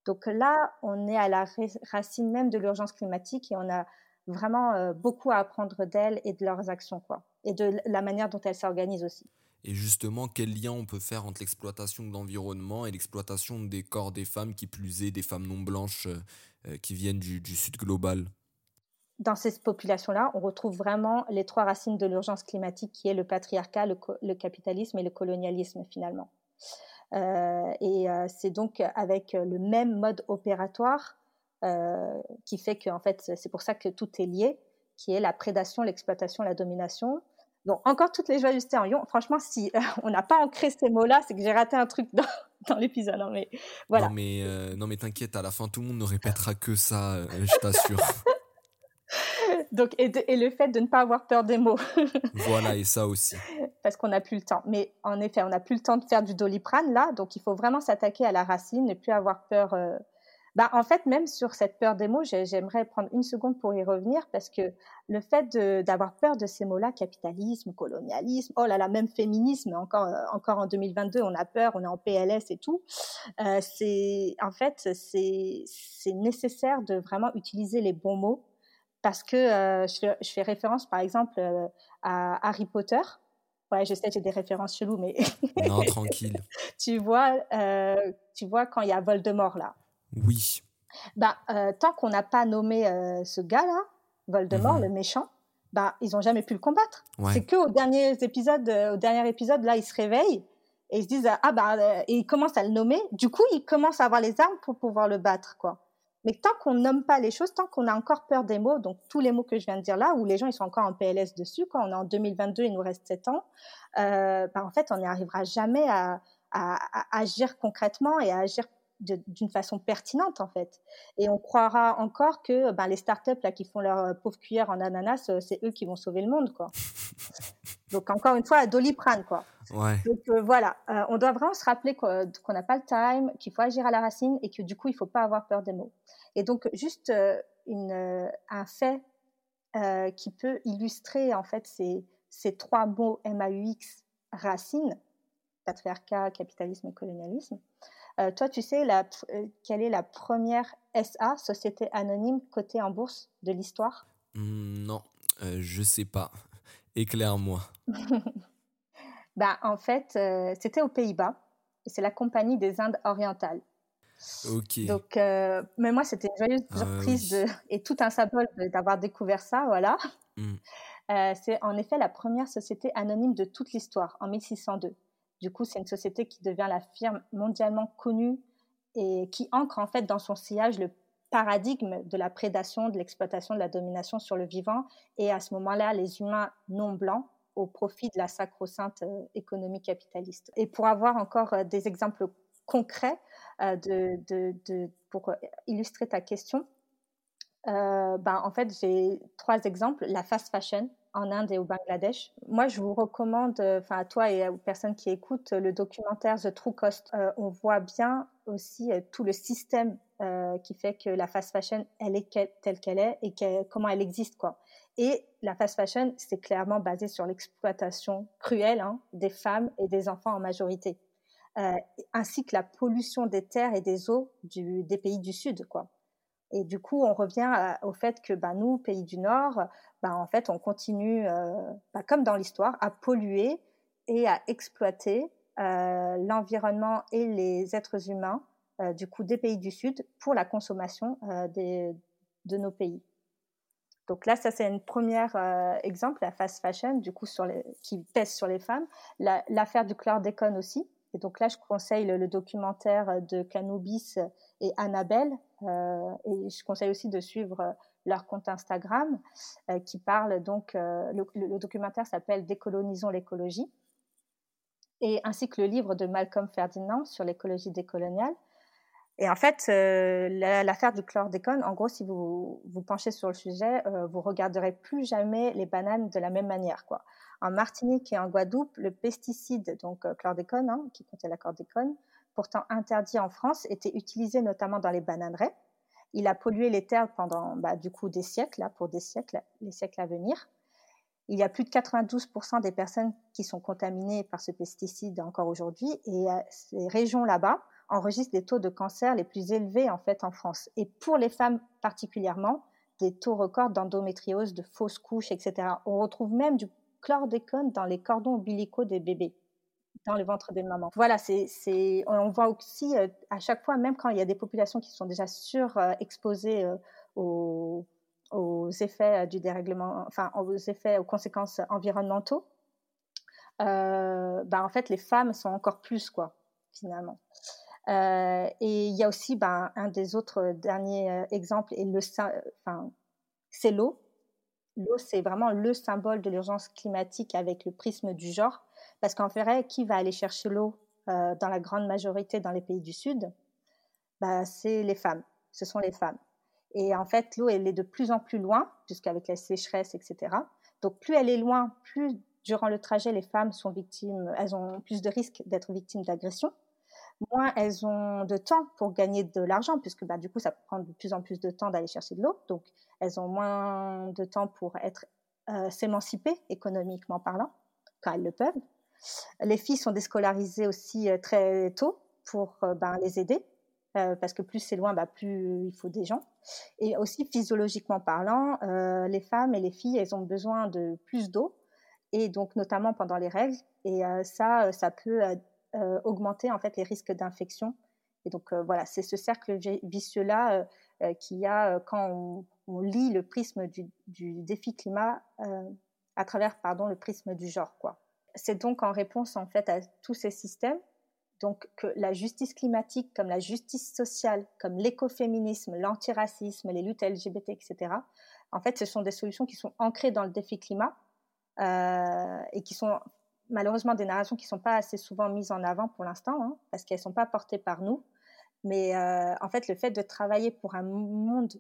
H: Donc là, on est à la racine même de l'urgence climatique et on a vraiment euh, beaucoup à apprendre d'elles et de leurs actions, quoi, et de la manière dont elles s'organisent aussi.
G: Et justement, quel lien on peut faire entre l'exploitation de l'environnement et l'exploitation des corps des femmes, qui plus est des femmes non blanches euh, euh, qui viennent du, sud global?
H: Dans ces populations-là, on retrouve vraiment les trois racines de l'urgence climatique qui est le patriarcat, le, capitalisme et le colonialisme finalement. Euh, et c'est donc avec le même mode opératoire qui fait que en fait c'est pour ça que tout est lié, qui est la prédation, l'exploitation, la domination. Donc encore toutes les joyeusetés en ion. Franchement, si on n'a pas ancré ces mots-là, c'est que j'ai raté un truc dans, *laughs* dans l'épisode. Hein, mais voilà.
G: Non mais non mais t'inquiète, à la fin tout le monde ne répétera que ça, je t'assure. *laughs*
H: Donc, et, le fait de ne pas avoir peur des mots. *laughs*
G: voilà, et ça aussi.
H: Parce qu'on n'a plus le temps. Mais en effet, on n'a plus le temps de faire du doliprane là, donc il faut vraiment s'attaquer à la racine, ne plus avoir peur. Bah, en fait, même sur cette peur des mots, j'aimerais prendre une seconde pour y revenir parce que le fait d'avoir peur de ces mots-là, capitalisme, colonialisme, oh là là, même féminisme, encore, euh, encore en 2022, on a peur, on est en PLS et tout. Euh, c'est en fait, c'est nécessaire de vraiment utiliser les bons mots parce que euh, je, fais, je, fais, référence, par exemple, euh, à Harry Potter. Ouais, je sais, j'ai des références cheloues, mais...
G: non, tranquille. *laughs*
H: tu, vois, euh, tu vois quand il y a Voldemort, là.
G: Oui.
H: Bah, tant qu'on n'a pas nommé ce gars-là, Voldemort, mmh. le méchant, bah, ils n'ont jamais pu le combattre. Ouais. C'est qu'au dernier épisode, au dernier épisode, là, il se réveille et ils se disent ah bah et ils commencent à le nommer. Du coup, ils commencent à avoir les armes pour pouvoir le battre, quoi. Mais tant qu'on nomme pas les choses, tant qu'on a encore peur des mots, donc tous les mots que je viens de dire là, où les gens ils sont encore en PLS dessus, quand on est en 2022, il nous reste 7 ans, euh, bah en fait, on n'y arrivera jamais à, à, à, agir concrètement et à agir d'une façon pertinente en fait. Et on croira encore que ben, les startups là qui font leur euh, pauvre cuillère en ananas, euh, c'est eux qui vont sauver le monde quoi. *laughs* Donc encore une fois, Doliprane quoi.
G: Ouais.
H: Donc euh, voilà, euh, on doit vraiment se rappeler qu'on n'a pas le time, qu'il faut agir à la racine et que du coup il faut pas avoir peur des mots. Et donc juste euh, une, un fait qui peut illustrer en fait ces, ces trois mots MAUX racine, patriarcat, capitalisme et colonialisme. Toi, tu sais la, quelle est la première SA, société anonyme cotée en bourse de l'histoire?
G: Mmh, Non, je sais pas. *laughs* Éclaire-moi. *laughs*
H: bah, en fait, euh, c'était aux Pays-Bas. C'est la Compagnie des Indes orientales.
G: Ok.
H: Donc, euh, mais moi, c'était une joyeuse ah surprise de, *laughs* et tout un symbole d'avoir découvert ça, voilà. Mmh. Euh, c'est en effet la première société anonyme de toute l'histoire, en 1602. Du coup, c'est une société qui devient la firme mondialement connue et qui ancre en fait dans son sillage le paradigme de la prédation, de l'exploitation, de la domination sur le vivant, et à ce moment-là, les humains non blancs au profit de la sacro-sainte euh, économie capitaliste. Et pour avoir encore euh, des exemples concrets euh, de, pour illustrer ta question, ben, en fait, j'ai trois exemples. La fast fashion en Inde et au Bangladesh. Moi, je vous recommande, enfin à toi et aux personnes qui écoutent, le documentaire The True Cost. on voit bien aussi tout le système qui fait que la fast fashion, elle est telle qu'elle est et comment elle existe, quoi. Et la fast fashion, c'est clairement basé sur l'exploitation cruelle hein, des femmes et des enfants en majorité, euh, ainsi que la pollution des terres et des eaux des pays du Sud, quoi. Et du coup, on revient au fait que bah, nous, pays du Nord, bah, en fait, on continue, euh, bah, comme dans l'histoire, à polluer et à exploiter euh, l'environnement et les êtres humains, euh, du coup, des pays du Sud pour la consommation des, de nos pays. Donc là, ça c'est un premier exemple, la fast fashion, du coup qui pèse sur les femmes. L'affaire du chlordécone aussi. Et donc là, je conseille le, documentaire de Canubis et Annabelle. Et je conseille aussi de suivre leur compte Instagram euh, qui parle donc. Euh, le, documentaire s'appelle Décolonisons l'écologie. Et ainsi que le livre de Malcolm Ferdinand sur l'écologie décoloniale. Et en fait, euh, l'affaire du chlordécone, en gros, si vous vous penchez sur le sujet, vous regarderez plus jamais les bananes de la même manière. Quoi. En Martinique et en Guadeloupe, le pesticide, donc chlordécone, hein, qui contient la chlordécone, pourtant interdit en France, était utilisé notamment dans les bananeraies. Il a pollué les terres pendant bah, du coup des siècles, là, pour des siècles, les siècles à venir. Il y a plus de 92% des personnes qui sont contaminées par ce pesticide encore aujourd'hui, et euh, ces régions là-bas, enregistre des taux de cancer les plus élevés en fait en France. Et pour les femmes particulièrement, des taux records d'endométriose, de fausses couches, etc. On retrouve même du chlordécone dans les cordons ombilicaux des bébés dans le ventre des mamans. Voilà, c'est, on voit aussi euh, à chaque fois, même quand il y a des populations qui sont déjà surexposées euh, aux, aux, effets du dérèglement, enfin aux effets, aux conséquences environnementaux, euh, bah, en fait, les femmes sont encore plus quoi, finalement. Euh, et il y a aussi ben, un des autres derniers euh, exemples, et le, enfin, c'est l'eau. L'eau, c'est vraiment le symbole de l'urgence climatique avec le prisme du genre, parce qu'en fait, qui va aller chercher l'eau euh, dans la grande majorité dans les pays du Sud? Bah, C'est les femmes, ce sont les femmes. Et en fait, l'eau, elle est de plus en plus loin, puisqu'avec la sécheresse, etc. Donc, plus elle est loin, plus durant le trajet, les femmes sont victimes, elles ont plus de risques d'être victimes d'agression moins elles ont de temps pour gagner de l'argent, puisque bah, du coup, ça prend de plus en plus de temps d'aller chercher de l'eau. Donc, elles ont moins de temps pour être euh, s'émanciper économiquement parlant, quand elles le peuvent. Les filles sont déscolarisées aussi euh, très tôt pour euh, ben, les aider. parce que plus c'est loin, bah, plus il faut des gens. Et aussi physiologiquement parlant, les femmes et les filles, elles ont besoin de plus d'eau, et donc notamment pendant les règles. Et ça, ça peut augmenter en fait les risques d'infection. Et donc voilà, c'est ce cercle vicieux là qu'il y a quand on, on, lit le prisme du, du défi climat à travers pardon le prisme du genre quoi. C'est donc en réponse en fait à tous ces systèmes donc que la justice climatique, comme la justice sociale, comme l'écoféminisme, l'antiracisme, les luttes LGBT, etc. En fait, ce sont des solutions qui sont ancrées dans le défi climat euh, et qui sont malheureusement des narrations qui ne sont pas assez souvent mises en avant pour l'instant, hein, parce qu'elles ne sont pas portées par nous. Mais euh, en fait, le fait de travailler pour un monde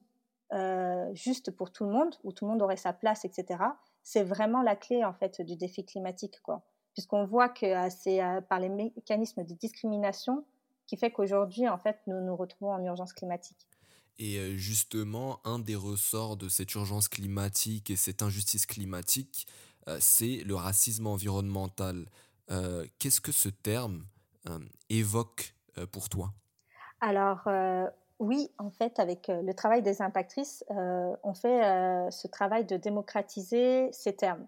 H: euh, juste pour tout le monde, où tout le monde aurait sa place, etc., c'est vraiment la clé en fait du défi climatique, quoi puisqu'on voit que euh, c'est euh, par les mécanismes de discrimination qui fait qu'aujourd'hui, en fait, nous nous retrouvons en urgence climatique.
G: Et euh, justement, un des ressorts de cette urgence climatique et cette injustice climatique, c'est le racisme environnemental. Qu'est-ce que ce terme évoque pour toi?
H: Alors, oui, en fait, avec le travail des impactrices, on fait ce travail de démocratiser ces termes.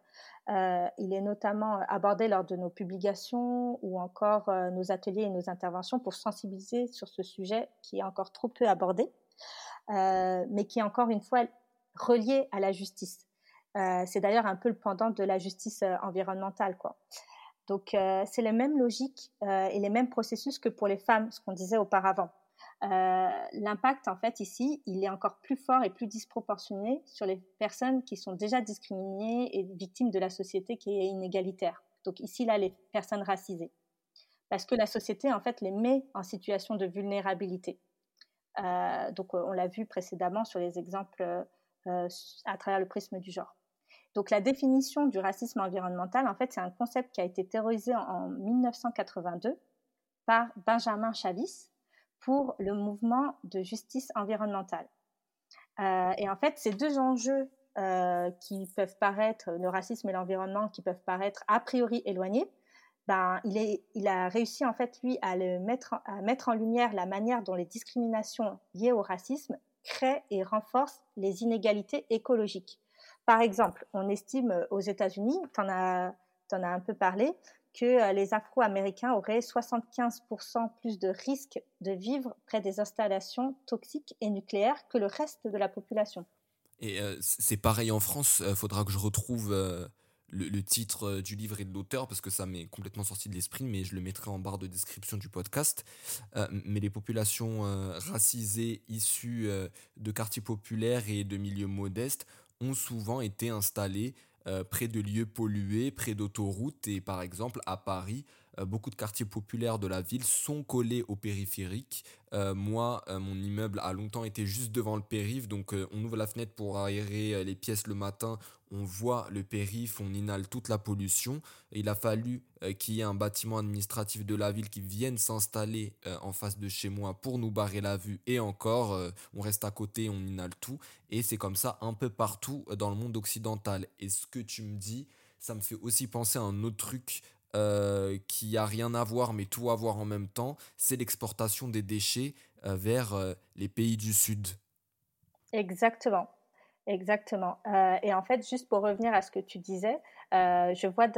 H: Euh, il est notamment abordé lors de nos publications ou encore euh, nos ateliers et nos interventions pour sensibiliser sur ce sujet qui est encore trop peu abordé, euh, mais qui est encore une fois relié à la justice. c'est d'ailleurs un peu le pendant de la justice environnementale, quoi. Donc c'est les mêmes logiques et les mêmes processus que pour les femmes, ce qu'on disait auparavant. Euh, l'impact, en fait, ici, il est encore plus fort et plus disproportionné sur les personnes qui sont déjà discriminées et victimes de la société qui est inégalitaire. Donc ici, là, les personnes racisées. Parce que la société, en fait, les met en situation de vulnérabilité. Euh, donc on l'a vu précédemment sur les exemples euh, à travers le prisme du genre. Donc la définition du racisme environnemental, en fait, c'est un concept qui a été théorisé en 1982 par Benjamin Chavis, pour le mouvement de justice environnementale. Euh, et en fait, ces deux enjeux euh, qui peuvent paraître, le racisme et l'environnement, qui peuvent paraître a priori éloignés, ben, il, a réussi en fait, lui, à, le mettre, à mettre en lumière la manière dont les discriminations liées au racisme créent et renforcent les inégalités écologiques. Par exemple, on estime aux États-Unis, tu en as un peu parlé, que euh, les Afro-Américains auraient 75% plus de risques de vivre près des installations toxiques et nucléaires que le reste de la population.
G: Et euh, c'est pareil en France, il euh, faudra que je retrouve le, titre du livre et de l'auteur parce que ça m'est complètement sorti de l'esprit, mais je le mettrai en barre de description du podcast. mais les populations racisées issues de quartiers populaires et de milieux modestes ont souvent été installées euh, près de lieux pollués, près d'autoroutes. Et par exemple, à Paris, beaucoup de quartiers populaires de la ville sont collés au périphérique. Euh, moi, mon immeuble a longtemps été juste devant le périph', donc on ouvre la fenêtre pour aérer les pièces le matin on voit le périph', on inhale toute la pollution. il a fallu euh, qu'il y ait un bâtiment administratif de la ville qui vienne s'installer euh, en face de chez moi pour nous barrer la vue. Et encore, euh, on reste à côté, on inhale tout. Et c'est comme ça un peu partout dans le monde occidental. Et ce que tu me dis, ça me fait aussi penser à un autre truc qui a rien à voir mais tout à voir en même temps, c'est l'exportation des déchets vers les pays du Sud.
H: Exactement. Exactement. Euh, et en fait, juste pour revenir à ce que tu disais, euh, je vois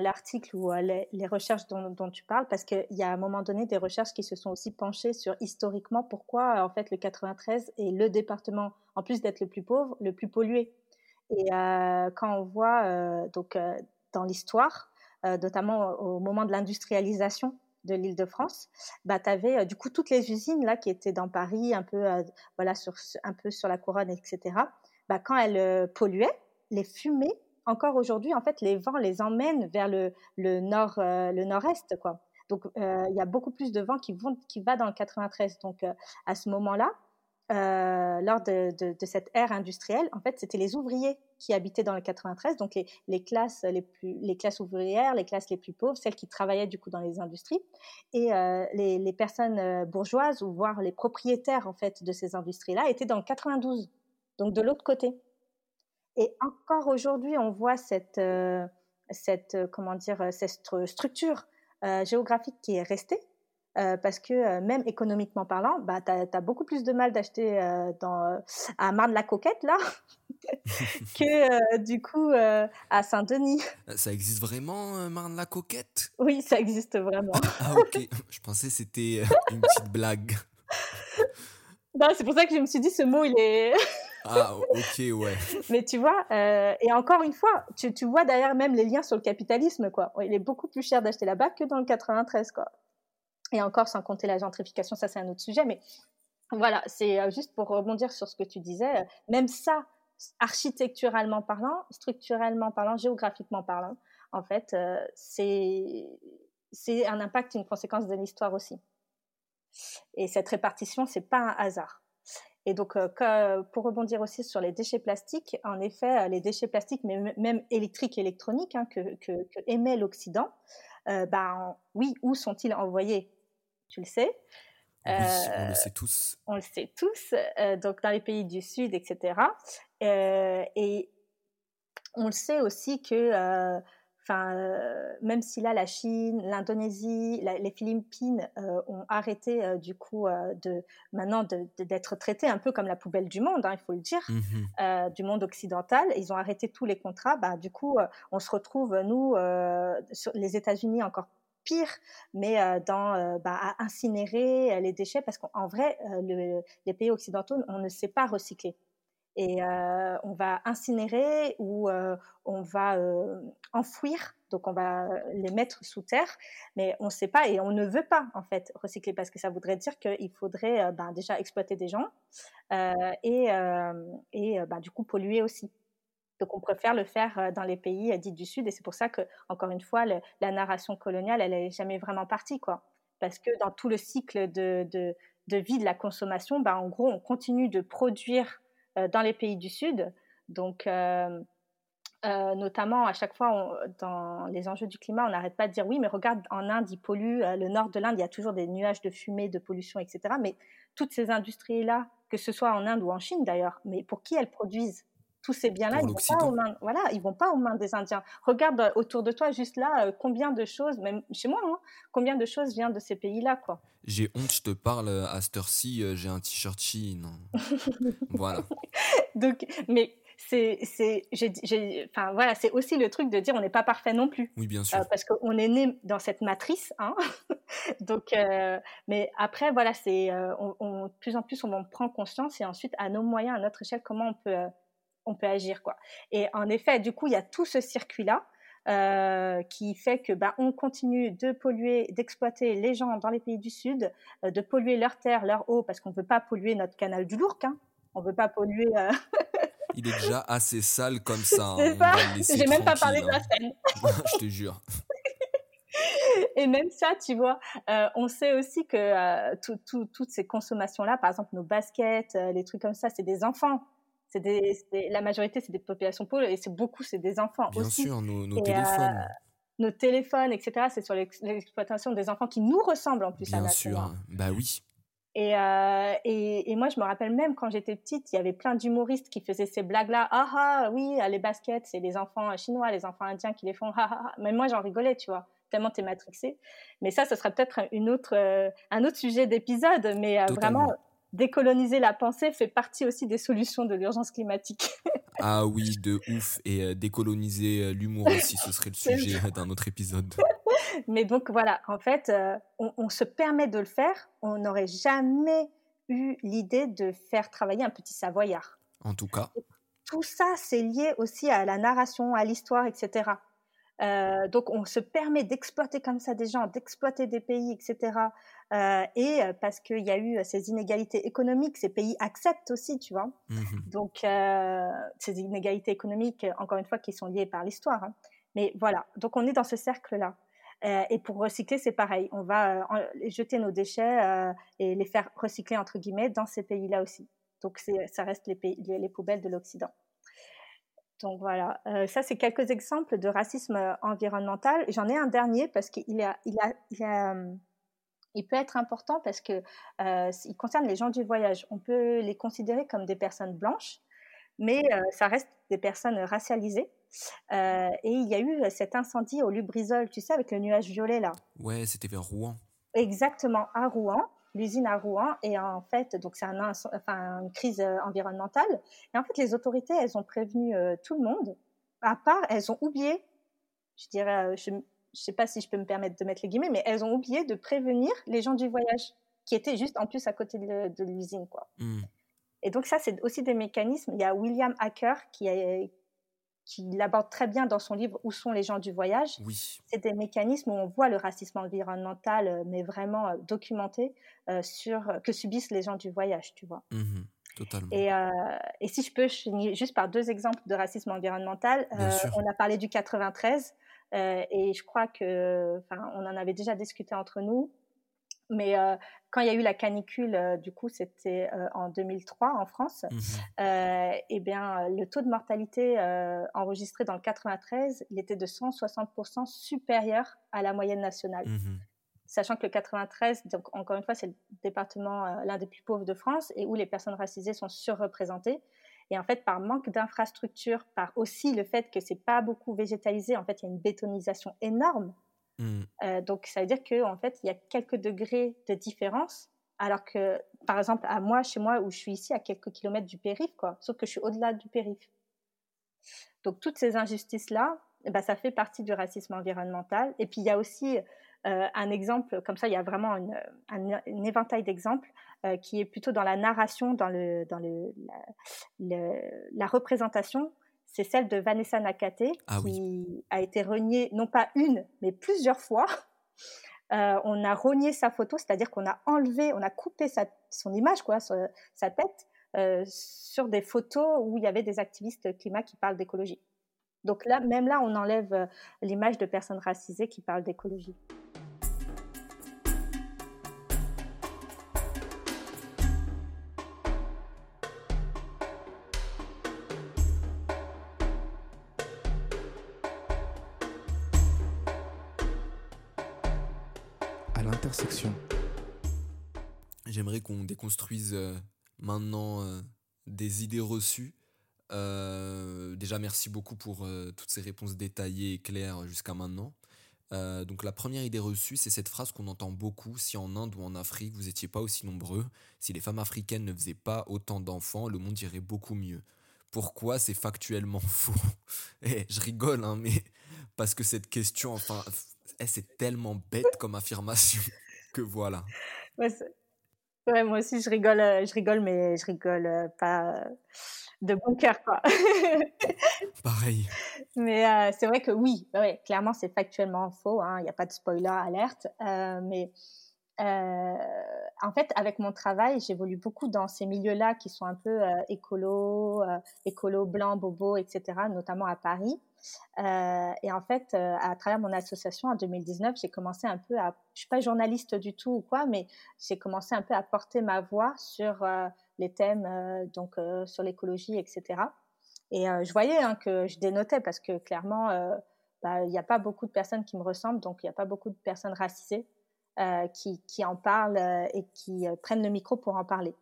H: l'article ou euh, les, recherches dont, dont, tu parles, parce qu'il y a à un moment donné des recherches qui se sont aussi penchées sur historiquement pourquoi en fait le 93 est le département, en plus d'être le plus pauvre, le plus pollué. Et euh, quand on voit euh, donc euh, dans l'histoire, notamment au moment de l'industrialisation de l'Île-de-France, bah, tu avais du coup toutes les usines là qui étaient dans Paris, un peu, voilà, sur, un peu sur la couronne, etc bah, quand elles euh, polluaient, les fumées, encore aujourd'hui, en fait, les vents les emmènent vers le, le nord, euh, le nord-est, quoi. Donc, euh, il y a beaucoup plus de vent qui, vont, qui va dans le 93. Donc, à ce moment-là, lors de, de, cette ère industrielle, en fait, c'était les ouvriers qui habitaient dans le 93, donc les, classes les plus, les classes ouvrières, les classes les plus pauvres, celles qui travaillaient du coup dans les industries, et les, les, personnes bourgeoises ou voire les propriétaires en fait de ces industries-là étaient dans le 92 donc de l'autre côté. Et encore aujourd'hui, on voit cette, euh, cette, euh, comment dire, euh, cette structure géographique qui est restée, parce que même économiquement parlant, bah, tu as, beaucoup plus de mal d'acheter dans à Marne-la-Coquette, là, *laughs* que du coup à Saint-Denis.
G: Ça existe vraiment, Marne-la-Coquette?
H: Oui, ça existe vraiment. *laughs*
G: ah, ok. Je pensais que c'était une petite blague. *laughs*
H: Non, c'est pour ça que je me suis dit, ce mot, il est.
G: ah, ok, ouais.
H: Mais tu vois, euh, et encore une fois, tu, tu, vois derrière même les liens sur le capitalisme, quoi. Il est beaucoup plus cher d'acheter là-bas que dans le 93, quoi. Et encore, sans compter la gentrification, ça, c'est un autre sujet. Mais voilà, c'est euh, juste pour rebondir sur ce que tu disais. Euh, même ça, architecturalement parlant, structurellement parlant, géographiquement parlant, en fait, euh, c'est un impact, une conséquence de l'histoire aussi. Et cette répartition, c'est pas un hasard. Et donc, pour rebondir aussi sur les déchets plastiques, en effet, les déchets plastiques, mais même électriques et électroniques, hein, que, émet l'Occident, ben, oui, où sont-ils envoyés? Tu le sais.
G: on le sait tous.
H: On le sait tous, donc dans les pays du Sud, etc. et on le sait aussi que Enfin, euh, même si là, la Chine, l'Indonésie, les Philippines euh, ont arrêté euh, du coup de maintenant d'être traités un peu comme la poubelle du monde, hein, il faut le dire, mmh du monde occidental. Ils ont arrêté tous les contrats. Bah, du coup, on se retrouve nous, sur les États-Unis encore pire, mais dans bah, à incinérer les déchets parce qu'en vrai, les pays occidentaux, on ne sait pas recycler et euh, on va incinérer ou euh, on va euh, enfouir, donc on va les mettre sous terre, mais on ne sait pas et on ne veut pas en fait recycler parce que ça voudrait dire qu'il faudrait ben, déjà exploiter des gens et, ben, du coup polluer aussi. Donc on préfère le faire dans les pays dits du Sud et c'est pour ça que encore une fois la narration coloniale elle est jamais vraiment partie quoi parce que dans tout le cycle de, de, vie de la consommation, ben, en gros on continue de produire euh, dans les pays du Sud. Donc, euh, euh, notamment à chaque fois dans les enjeux du climat, on n'arrête pas de dire oui, mais regarde, en Inde, ils polluent, le nord de l'Inde, il y a toujours des nuages de fumée, de pollution, etc. Mais toutes ces industries-là, que ce soit en Inde ou en Chine d'ailleurs, mais pour qui elles produisent tous ces biens-là, ils vont pas aux mains, voilà, ils vont pas aux mains des Indiens. Regarde autour de toi, juste là, combien de choses, même chez moi, hein, combien de choses viennent de ces pays-là, quoi.
G: J'ai honte, je te parle à cette heure-ci, j'ai un t-shirt Chine. *laughs* voilà.
H: Donc, mais c'est c'est enfin voilà c'est aussi le truc de dire on n'est pas parfait non plus
G: oui bien sûr
H: parce qu'on est né dans cette matrice hein *laughs* donc mais après voilà c'est on, de plus en plus on en prend conscience et ensuite à nos moyens à notre échelle comment on peut on peut agir quoi. Et en effet, du coup, il y a tout ce circuit là. Euh, qui fait que bah, on continue de polluer, d'exploiter les gens dans les pays du Sud, euh, de polluer leur terre, leur eau, parce qu'on ne veut pas polluer notre canal du Lourc. Hein. On ne veut pas polluer. Euh, *laughs*
G: Il est déjà assez sale comme ça.
H: Hein. J'ai même pas parlé de la hein. Seine. *laughs*
G: Je te jure. *laughs*
H: Et même ça, tu vois, on sait aussi que toutes ces consommations-là, par exemple nos baskets, les trucs comme ça, c'est des enfants la majorité, c'est des populations pauvres et c'est beaucoup, c'est des enfants
G: Bien
H: aussi.
G: sûr, nos, nos téléphones. Euh,
H: nos téléphones, etc. C'est sur l'exploitation des enfants qui nous ressemblent en plus.
G: Bien sûr, bah oui.
H: Euh, et, et, moi, je me rappelle même quand j'étais petite, il y avait plein d'humoristes qui faisaient ces blagues-là. Ah ah, oui, les baskets, c'est les enfants chinois, les enfants indiens qui les font. Ah, ah, ah. Mais moi, j'en rigolais, tu vois tellement t'es matrixé. Mais ça, ce serait peut-être une autre, euh, un autre sujet d'épisode. Mais vraiment, décoloniser la pensée fait partie aussi des solutions de l'urgence climatique. *laughs*
G: ah oui, de ouf. Et euh, décoloniser euh, l'humour aussi, ce serait le sujet d'un autre épisode. *laughs*
H: Mais donc voilà, en fait, euh, on, se permet de le faire. On n'aurait jamais eu l'idée de faire travailler un petit savoyard.
G: En tout cas.
H: Tout ça, c'est lié aussi à la narration, à l'histoire, etc. Euh, donc on se permet d'exploiter comme ça des gens, d'exploiter des pays, etc. Euh, et euh, parce qu'il y a eu ces inégalités économiques, ces pays acceptent aussi, tu vois. Mmh donc ces inégalités économiques, encore une fois, qui sont liées par l'histoire. Hein. Mais voilà, donc on est dans ce cercle-là. et pour recycler, c'est pareil. On va jeter nos déchets et les faire recycler entre guillemets dans ces pays-là aussi. Donc ça reste les, pays, les poubelles de l'Occident. Donc voilà, euh, ça c'est quelques exemples de racisme euh, environnemental. J'en ai un dernier parce qu'il a, il a, il, a, euh, il peut être important parce que il concerne les gens du voyage. On peut les considérer comme des personnes blanches, mais ça reste des personnes racialisées. et il y a eu cet incendie au Lubrizol, tu sais, avec le nuage violet là.
G: Ouais, c'était vers Rouen.
H: exactement à Rouen, l'usine à Rouen. Et en fait, donc c'est un, enfin, une crise environnementale. Et en fait, les autorités, elles ont prévenu tout le monde. À part, elles ont oublié, je dirais, je ne sais pas si je peux me permettre de mettre les guillemets, mais elles ont oublié de prévenir les gens du voyage qui étaient juste en plus à côté de, l'usine. quoi. Mmh. Et donc ça, c'est aussi des mécanismes. Il y a William Hacker qui, qui l'aborde très bien dans son livre Où sont les gens du voyage
G: oui.
H: C'est des mécanismes où on voit le racisme environnemental, euh, mais vraiment euh, documenté, euh, sur, que subissent les gens du voyage, tu vois.
G: Mmh totalement.
H: Et, et, si je peux, je finis juste par deux exemples de racisme environnemental. on a parlé du 93, et je crois que, on en avait déjà discuté entre nous. Mais euh, quand il y a eu la canicule, euh, du coup, c'était euh, en 2003 en France, mmh et bien, le taux de mortalité enregistré dans le 93, il était de 160% supérieur à la moyenne nationale. Mmh Sachant que le 93, donc encore une fois, c'est le département l'un des plus pauvres de France et où les personnes racisées sont surreprésentées. Et en fait, par manque d'infrastructures, par aussi le fait que c'est pas beaucoup végétalisé, en fait, il y a une bétonisation énorme. Mmh. Euh, donc, ça veut dire qu'en fait, il y a quelques degrés de différence, alors que, par exemple, à moi, chez moi, où je suis ici, à quelques kilomètres du périph', quoi, sauf que je suis au-delà du périph'. Donc, toutes ces injustices-là, eh ben, ça fait partie du racisme environnemental. Et puis, il y a aussi euh, un exemple, comme ça, il y a vraiment un, éventail d'exemples euh, qui est plutôt dans la narration, dans, le, dans le, la représentation c'est celle de Vanessa Nakate,
G: ah
H: qui a été reniée non pas une, mais plusieurs fois. *laughs* Euh, on a renié sa photo, c'est-à-dire qu'on a enlevé, on a coupé sa, son image, quoi, sa tête, euh, sur des photos où il y avait des activistes climat qui parlent d'écologie. Donc là, même là, on enlève euh, l'image de personnes racisées qui parlent d'écologie.
G: Qu'on déconstruise euh, maintenant euh, des idées reçues. Euh, déjà, merci beaucoup pour toutes ces réponses détaillées et claires jusqu'à maintenant. donc la première idée reçue, c'est cette phrase qu'on entend beaucoup, si en Inde ou en Afrique vous n'étiez pas aussi nombreux, si les femmes africaines ne faisaient pas autant d'enfants, le monde irait beaucoup mieux. Pourquoi c'est factuellement *laughs* faux? Eh, je rigole, hein, mais parce que cette question, enfin, eh, c'est tellement bête comme affirmation *laughs* que voilà.
H: Moi aussi, je rigole, euh, je rigole, mais je rigole euh, pas euh, de bon cœur, quoi. *laughs*
G: Pareil.
H: Mais c'est vrai que oui, ouais, clairement, c'est factuellement faux. Hein, il n'y a pas de spoiler alerte. mais en fait, avec mon travail, j'évolue beaucoup dans ces milieux-là qui sont un peu écolo, écolo blanc, bobo, etc., notamment à Paris. Euh, et en fait, euh, à travers mon association en 2019, j'ai commencé un peu à, je suis pas journaliste du tout ou quoi, mais j'ai commencé un peu à porter ma voix sur euh, les thèmes, donc sur l'écologie, etc. Et je voyais hein, que je dénotais parce que clairement, bah, il n'y a pas beaucoup de personnes qui me ressemblent, donc il n'y a pas beaucoup de personnes racisées qui, qui, en parlent et qui prennent le micro pour en parler.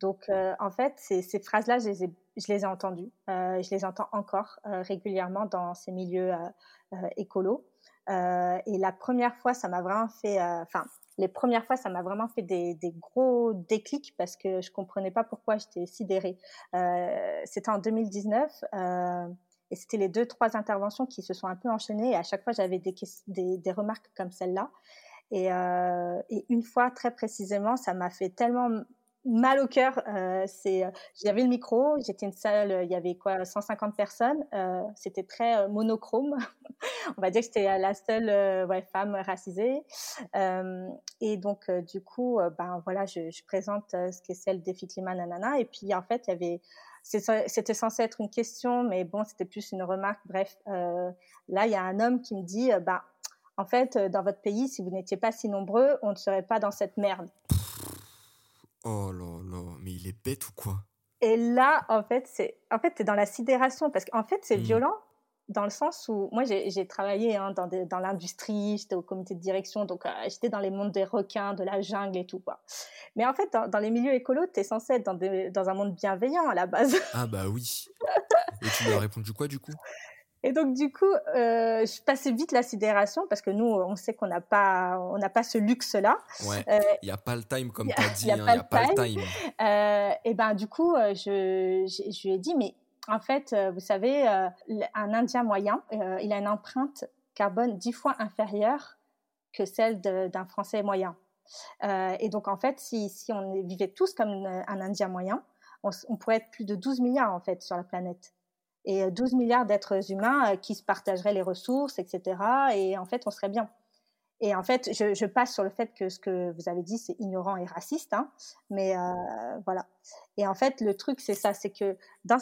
H: Donc, en fait, ces, phrases-là, je les ai je euh, je les entends encore euh, régulièrement dans ces milieux euh, écolos. et la première fois, ça m'a vraiment fait, enfin, les premières fois, ça m'a vraiment fait des, gros déclics parce que je comprenais pas pourquoi j'étais sidérée. c'était en 2019 et c'était les deux, trois interventions qui se sont un peu enchaînées et à chaque fois, j'avais des, remarques comme celle-là. Et, et, une fois, très précisément, ça m'a fait tellement mal au cœur. Euh, euh, j'avais le micro, j'étais une salle, il y avait quoi, 150 personnes. Euh, c'était très euh, monochrome. *laughs* On va dire que j'étais la seule euh, femme racisée. et donc, du coup, ben voilà, je, je présente ce qu'est celle défi climat nanana. Et puis, en fait, il y avait c'était censé être une question, mais bon, c'était plus une remarque. Bref, là, il y a un homme qui me dit, bah, en fait, dans votre pays, si vous n'étiez pas si nombreux, on ne serait pas dans cette merde.
G: Oh là là, mais il est bête ou quoi?
H: Et là, en fait, c'est en fait, es dans la sidération parce qu'en fait, c'est mmh. violent dans le sens où moi, j'ai travaillé hein, dans, dans l'industrie, j'étais au comité de direction, donc euh, j'étais dans les mondes des requins, de la jungle et tout. Quoi. Mais en fait, dans, les milieux écolos, tu es censé être dans, dans un monde bienveillant à la base.
G: Ah bah oui. *laughs* et tu lui as répondu quoi du coup?
H: Et donc du coup, euh, je passais vite la sidération parce que nous, on sait qu'on n'a pas, on n'a pas ce luxe-là.
G: Ouais.
H: Euh,
G: Il n'y a pas le time comme tu as *laughs* dit.
H: a
G: hein, Il n'y a pas le
H: time. Euh, et ben du coup, je, je, je lui ai dit, mais en fait, vous savez, un Indien moyen, il a une empreinte carbone dix fois inférieure que celle d'un Français moyen. Et donc en fait, si, si on vivait tous comme un Indien moyen, on pourrait être plus de 12 milliards en fait sur la planète. Et euh, 12 milliards d'êtres humains euh, qui se partageraient les ressources, etc. Et en fait, on serait bien. Et en fait, je, passe sur le fait que ce que vous avez dit, c'est ignorant et raciste, hein, mais euh, voilà. Et en fait, le truc, c'est ça, c'est que dans,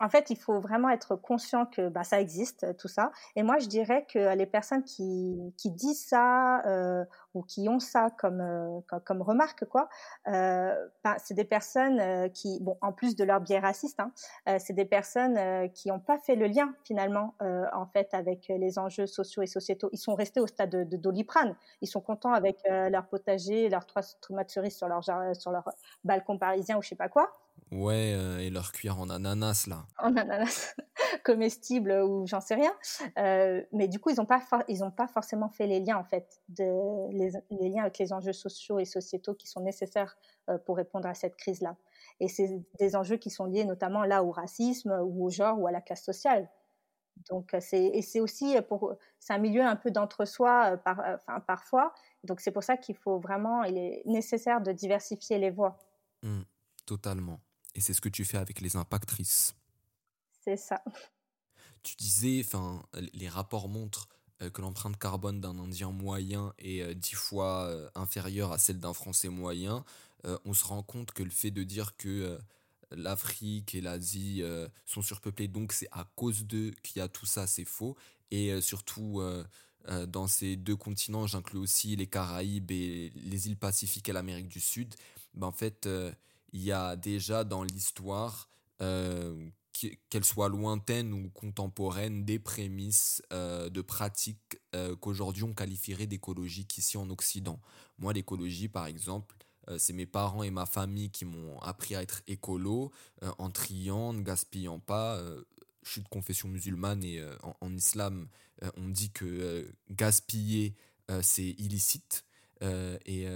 H: en fait, il faut vraiment être conscient que bah, ça existe, euh, tout ça. Et moi, je dirais que les personnes qui, qui disent ça euh, ou qui ont ça comme, euh, comme, remarque, quoi, euh, bah, c'est des personnes euh, qui, bon, en plus de leur biais raciste, hein, euh, c'est des personnes euh, qui n'ont pas fait le lien finalement, euh, en fait, avec les enjeux sociaux et sociétaux. Ils sont restés au stade de, de Doliprane. Ils sont contents avec euh, leur potager, leurs trois tomates cerises sur leur, sur leur balcon parisien ou je sais pas quoi
G: Ouais, euh, et leur cuillère en ananas, là.
H: en ananas *laughs* comestible ou j'en sais rien. Euh, mais du coup, ils n'ont pas, ils ont pas forcément fait les liens, en fait, de, les, les liens avec les enjeux sociaux et sociétaux qui sont nécessaires euh, pour répondre à cette crise-là. Et c'est des enjeux qui sont liés notamment là au racisme ou au genre ou à la classe sociale. Donc, c'est, et c'est aussi pour, c'est un milieu un peu d'entre-soi par, enfin, parfois. Donc, c'est pour ça qu'il faut vraiment, il est nécessaire de diversifier les voix.
G: Hmm, totalement. Et c'est ce que tu fais avec les impactrices.
H: C'est ça.
G: Tu disais, enfin, les rapports montrent euh, que l'empreinte carbone d'un Indien moyen est euh, dix fois euh, inférieure à celle d'un Français moyen. On se rend compte que le fait de dire que l'Afrique et l'Asie sont surpeuplées, donc c'est à cause d'eux qu'il y a tout ça, c'est faux. Et surtout, dans ces deux continents, j'inclus aussi les Caraïbes et les îles Pacifiques et l'Amérique du Sud, ben, en fait, il y a déjà dans l'histoire euh, qu'elles soient lointaines ou contemporaines, des prémices euh, de pratiques euh, qu'aujourd'hui on qualifierait d'écologiques ici en Occident. Moi, l'écologie, par exemple, c'est mes parents et ma famille qui m'ont appris à être écolo, en triant, ne gaspillant pas. je suis de confession musulmane et en, islam, on dit que gaspiller, c'est illicite. Et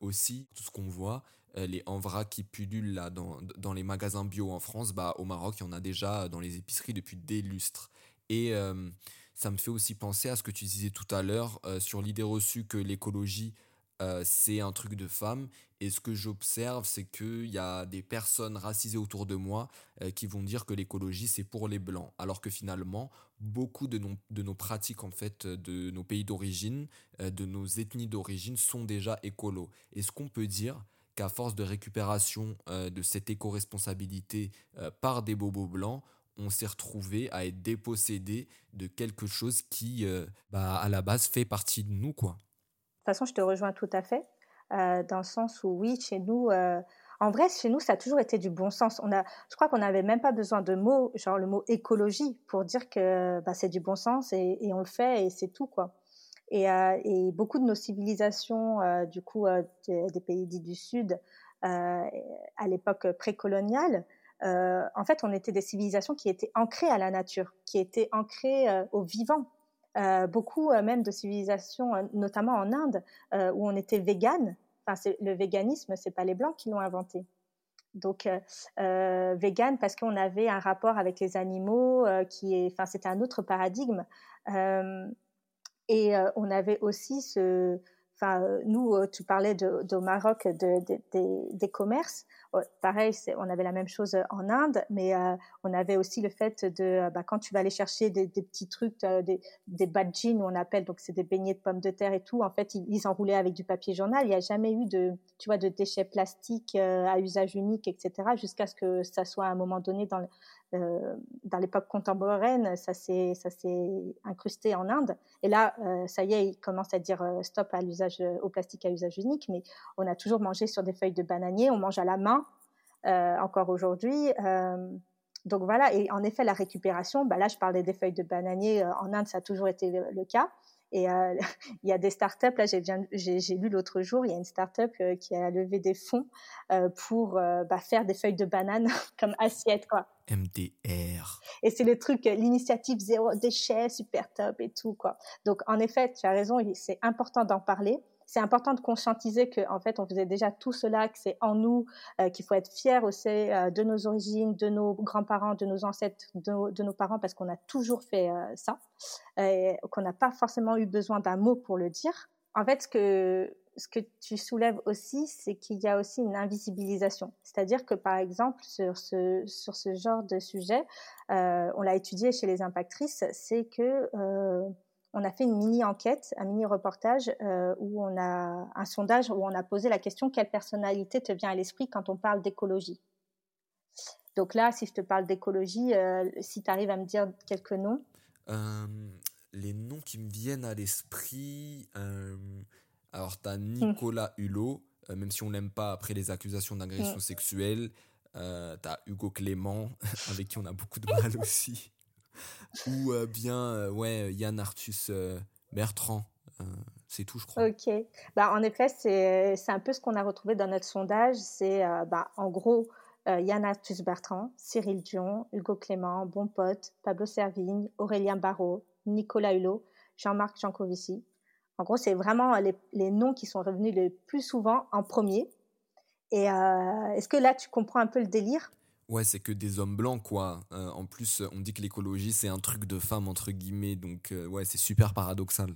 G: aussi, tout ce qu'on voit, les en vrac qui pullulent là dans, dans les magasins bio en France, bah, au Maroc, il y en a déjà dans les épiceries depuis des lustres. Et euh, ça me fait aussi penser à ce que tu disais tout à l'heure euh, sur l'idée reçue que l'écologie, euh, c'est un truc de femme. Et ce que j'observe, c'est qu'il y a des personnes racisées autour de moi euh, qui vont dire que l'écologie, c'est pour les blancs. Alors que finalement, beaucoup de nos, de nos pratiques, en fait, de nos pays d'origine, euh, de nos ethnies d'origine, sont déjà écolos. Est-ce qu'on peut dire qu'à force de récupération euh, de cette éco-responsabilité euh, par des bobos blancs, on s'est retrouvé à être dépossédé de quelque chose qui, euh, bah, à la base, fait partie de nous, quoi.
H: De toute façon, je te rejoins tout à fait, dans le sens où oui, chez nous, en vrai, chez nous, ça a toujours été du bon sens. On a, je crois qu'on n'avait même pas besoin de mots, genre le mot écologie, pour dire que bah, c'est du bon sens et, et on le fait et c'est tout, quoi. Et, euh, et beaucoup de nos civilisations, euh, du coup, euh, des, pays dits du Sud, à l'époque précoloniale, en fait, on était des civilisations qui étaient ancrées à la nature, qui étaient ancrées au vivant. Beaucoup même de civilisations, notamment en Inde, où on était vegan. Enfin, le véganisme, c'est pas les blancs qui l'ont inventé. Donc, euh, vegan parce qu'on avait un rapport avec les animaux qui enfin, c'était un autre paradigme. Et euh, on avait aussi ce, enfin, euh, nous, euh, tu parlais de, Maroc, de, de- des- des commerces. Euh, pareil, on avait la même chose en Inde, mais euh, on avait aussi le fait de, euh, bah, quand tu vas aller chercher des, petits trucs, euh, des, des badjins, on appelle, donc c'est des beignets de pommes de terre et tout. En fait, ils, enroulaient avec du papier journal. Il n'y a jamais eu de, tu vois, de déchets plastiques euh, à usage unique, etc. Jusqu'à ce que ça soit à un moment donné dans euh, l'époque contemporaine, ça s'est incrusté en Inde. Et là, euh, ça y est, ils commencent à dire euh, stop à euh, au plastique à usage unique. Mais on a toujours mangé sur des feuilles de bananier, on mange à la main euh, encore aujourd'hui. Euh, donc voilà. Et en effet, la récupération. Bah là, je parlais des feuilles de bananier. euh, en Inde, ça a toujours été le, le cas. Et euh, *laughs* il y a des startups. Là, j'ai lu l'autre jour, il y a une startup euh, qui a levé des fonds euh, pour euh, bah, faire des feuilles de banane *laughs* comme assiette, quoi.
G: MDR.
H: Et c'est le truc, l'initiative zéro déchet, super top et tout, quoi. Donc, en effet, tu as raison, c'est important d'en parler. C'est important de conscientiser que, en fait, on faisait déjà tout cela, que c'est en nous, euh, qu'il faut être fier aussi euh, de nos origines, de nos grands-parents, de nos ancêtres, de, nos parents, parce qu'on a toujours fait euh, ça, qu'on n'a pas forcément eu besoin d'un mot pour le dire. En fait, ce que tu soulèves aussi, c'est qu'il y a aussi une invisibilisation. C'est-à-dire que, par exemple, sur ce, genre de sujet, euh, on l'a étudié chez les impactrices, c'est que on a fait une mini-enquête, un mini-reportage euh, où on a un sondage où on a posé la question quelle personnalité te vient à l'esprit quand on parle d'écologie? Donc là, si je te parle d'écologie, si tu arrives à me dire quelques noms.
G: les noms qui me viennent à l'esprit, alors, tu as mmh. Nicolas Hulot, euh, même si on l'aime pas après les accusations d'agression mmh. sexuelle. Euh, tu as Hugo Clément, *laughs* avec qui on a beaucoup de mal *laughs* aussi. Ou euh, bien, ouais, Yann Arthus Bertrand. c'est tout, je crois.
H: Ok. Bah, en effet, c'est un peu ce qu'on a retrouvé dans notre sondage. C'est, bah, en gros, Yann Arthus Bertrand, Cyril Dion, Hugo Clément, Bon Pote, Pablo Servigne, Aurélien Barrault, Nicolas Hulot, Jean-Marc Jancovici. En gros, c'est vraiment les, noms qui sont revenus le plus souvent en premier. Et euh, est-ce que là, tu comprends un peu le délire?
G: Ouais, c'est que des hommes blancs, quoi. Euh, en plus, on dit que l'écologie, c'est un truc de femme, entre guillemets. Donc, euh, ouais, c'est super paradoxal.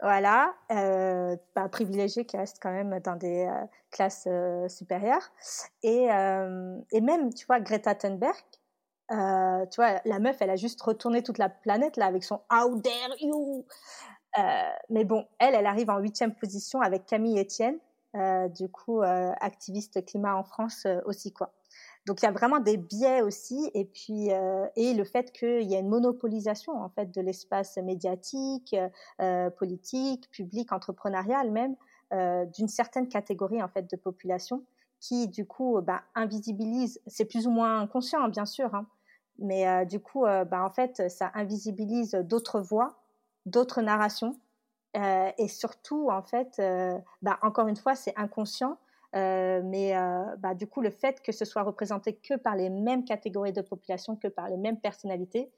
H: Voilà, bah, privilégiés qui restent quand même dans des classes supérieures. Et, et, même, tu vois, Greta Thunberg, tu vois, la meuf, elle a juste retourné toute la planète là avec son How dare you euh, mais bon, elle, elle arrive en huitième position avec Camille Etienne, euh, du coup, euh, activiste climat en France aussi, quoi. Donc il y a vraiment des biais aussi, et puis et le fait qu'il y a une monopolisation en fait de l'espace médiatique, politique, public, entrepreneurial même d'une certaine catégorie en fait de population qui du coup bah, invisibilise. C'est plus ou moins inconscient hein, bien sûr, hein, mais du coup bah, en fait ça invisibilise d'autres voix d'autres narrations. Euh, et surtout, en fait, euh, bah, encore une fois, c'est inconscient, euh, mais bah, du coup, le fait que ce soit représenté que par les mêmes catégories de population, que par les mêmes personnalités,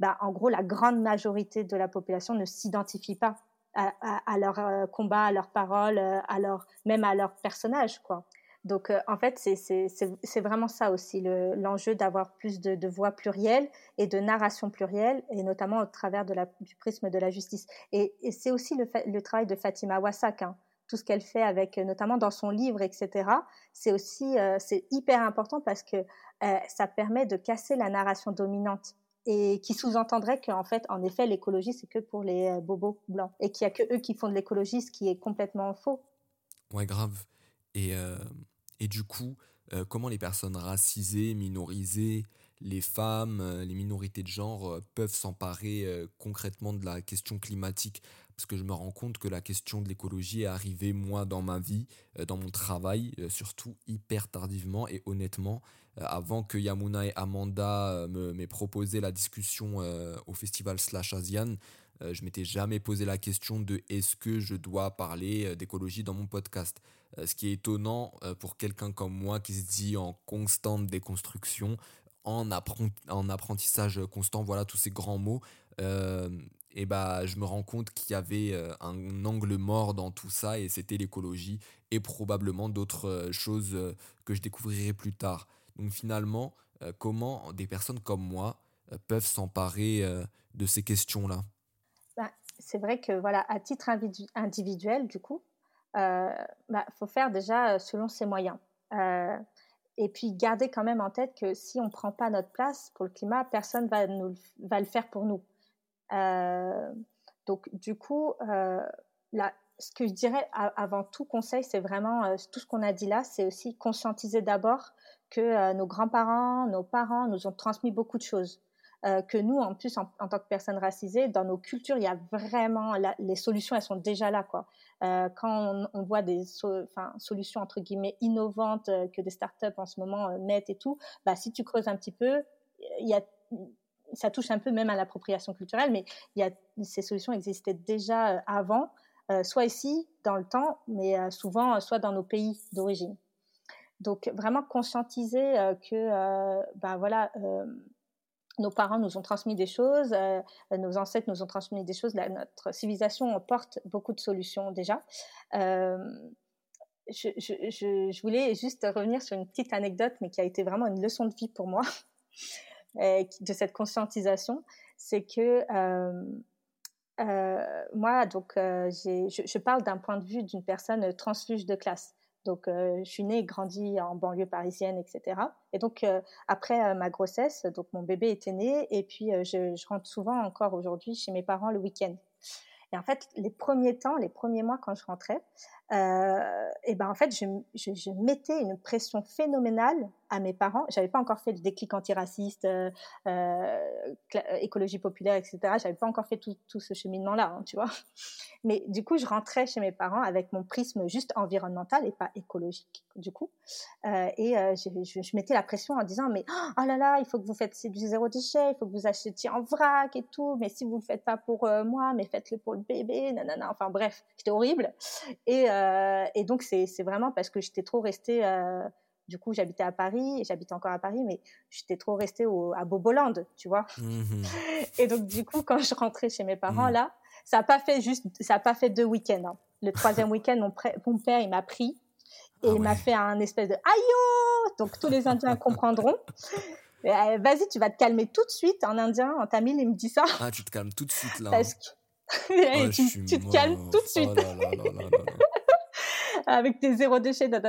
H: bah, en gros, la grande majorité de la population ne s'identifie pas à, leur combat, à leurs paroles, à même à leur personnage, quoi. Donc, euh, en fait, c'est vraiment ça aussi, l'enjeu d'avoir plus de, voix plurielles et de narration plurielle, et notamment au travers du prisme de la justice. Et, c'est aussi le, le, travail de Fatima Wassak, hein. Tout ce qu'elle fait avec, notamment dans son livre, etc. C'est aussi, euh, c'est hyper important parce que euh, ça permet de casser la narration dominante et qui sous-entendrait qu'en fait, en effet, l'écologie, c'est que pour les bobos blancs et qu'il n'y a que eux qui font de l'écologie, ce qui est complètement faux.
G: Ouais, grave. Et et du coup, euh, comment les personnes racisées, minorisées, les femmes, euh, les minorités de genre euh, peuvent s'emparer concrètement de la question climatique Parce que je me rends compte que la question de l'écologie est arrivée, moi, dans ma vie, dans mon travail, surtout hyper tardivement et honnêtement. avant que Yamuna et Amanda m'aient proposé la discussion au festival Slash Asian, je m'étais jamais posé la question de est-ce que je dois parler d'écologie dans mon podcast. Euh, ce qui est étonnant euh, pour quelqu'un comme moi qui se dit en constante déconstruction, en, en apprentissage constant, voilà tous ces grands mots, euh, et bah, je me rends compte qu'il y avait un angle mort dans tout ça et c'était l'écologie et probablement d'autres choses que je découvrirai plus tard. Donc finalement, comment des personnes comme moi peuvent s'emparer de ces questions-là?
H: Bah, C'est vrai que voilà, à titre individuel, du coup, il euh, bah, faut faire déjà euh, selon ses moyens. Euh, et puis garder quand même en tête que si on ne prend pas notre place pour le climat, personne va, va le faire pour nous. donc du coup, là, ce que je dirais avant tout conseil, c'est vraiment tout ce qu'on a dit là, c'est aussi conscientiser d'abord que nos grands-parents, nos parents nous ont transmis beaucoup de choses. Euh, que nous, en plus, en, tant que personnes racisées, dans nos cultures, il y a vraiment les solutions, elles sont déjà là, quoi. Euh, quand on, voit des solutions entre guillemets innovantes euh, que des startups en ce moment mettent et tout, bah si tu creuses un petit peu, y a ça touche un peu même à l'appropriation culturelle, mais y a, ces solutions existaient déjà avant, soit ici dans le temps, mais souvent soit dans nos pays d'origine. Donc vraiment conscientiser que, ben voilà, nos parents nous ont transmis des choses, nos ancêtres nous ont transmis des choses. notre civilisation porte beaucoup de solutions déjà. Je, je, voulais juste revenir sur une petite anecdote, mais qui a été vraiment une leçon de vie pour moi, *laughs* de cette conscientisation. C'est que moi, donc, je, je, parle d'un point de vue d'une personne transfuge de classe. Donc, je suis née et grandie en banlieue parisienne, etc. Et donc, après ma grossesse, donc mon bébé était né, et puis je, je rentre souvent encore aujourd'hui chez mes parents le week-end. Et en fait, les premiers temps, les premiers mois quand je rentrais, euh, et ben en fait, je, mettais une pression phénoménale à mes parents. J'avais pas encore fait le déclic antiraciste, euh, euh, écologie populaire, etc. J'avais pas encore fait tout, ce cheminement-là, hein, tu vois. *laughs* Mais du coup, je rentrais chez mes parents avec mon prisme juste environnemental et pas écologique, du coup. Et je, mettais la pression en disant, mais oh là là, il faut que vous faites du zéro déchet, il faut que vous achetiez en vrac et tout. Mais si vous le faites pas pour moi, mais faites-le pour le bébé, nanana. Enfin bref, c'était horrible. Et et donc, c'est vraiment parce que j'étais trop restée. Euh, du coup, j'habitais à Paris et j'habitais encore à Paris, mais j'étais trop restée au, à Boboland, tu vois. Mmh *laughs* et donc, du coup, quand je rentrais chez mes parents, mmh. là, ça n'a pas fait juste, ça a pas fait deux week-ends. Hein. Le troisième week-end, mon, mon, père, il m'a pris et ah il m'a fait un espèce de aïe Donc, tous les Indiens comprendront. *laughs* Euh, vas-y, tu vas te calmer tout de suite en indien, en tamil, il me dit ça.
G: Ah, tu te calmes tout de suite là.
H: Parce que oh, *laughs* tu, tu, te calmes tout de suite. Oh là là là avec tes zéro déchet, da,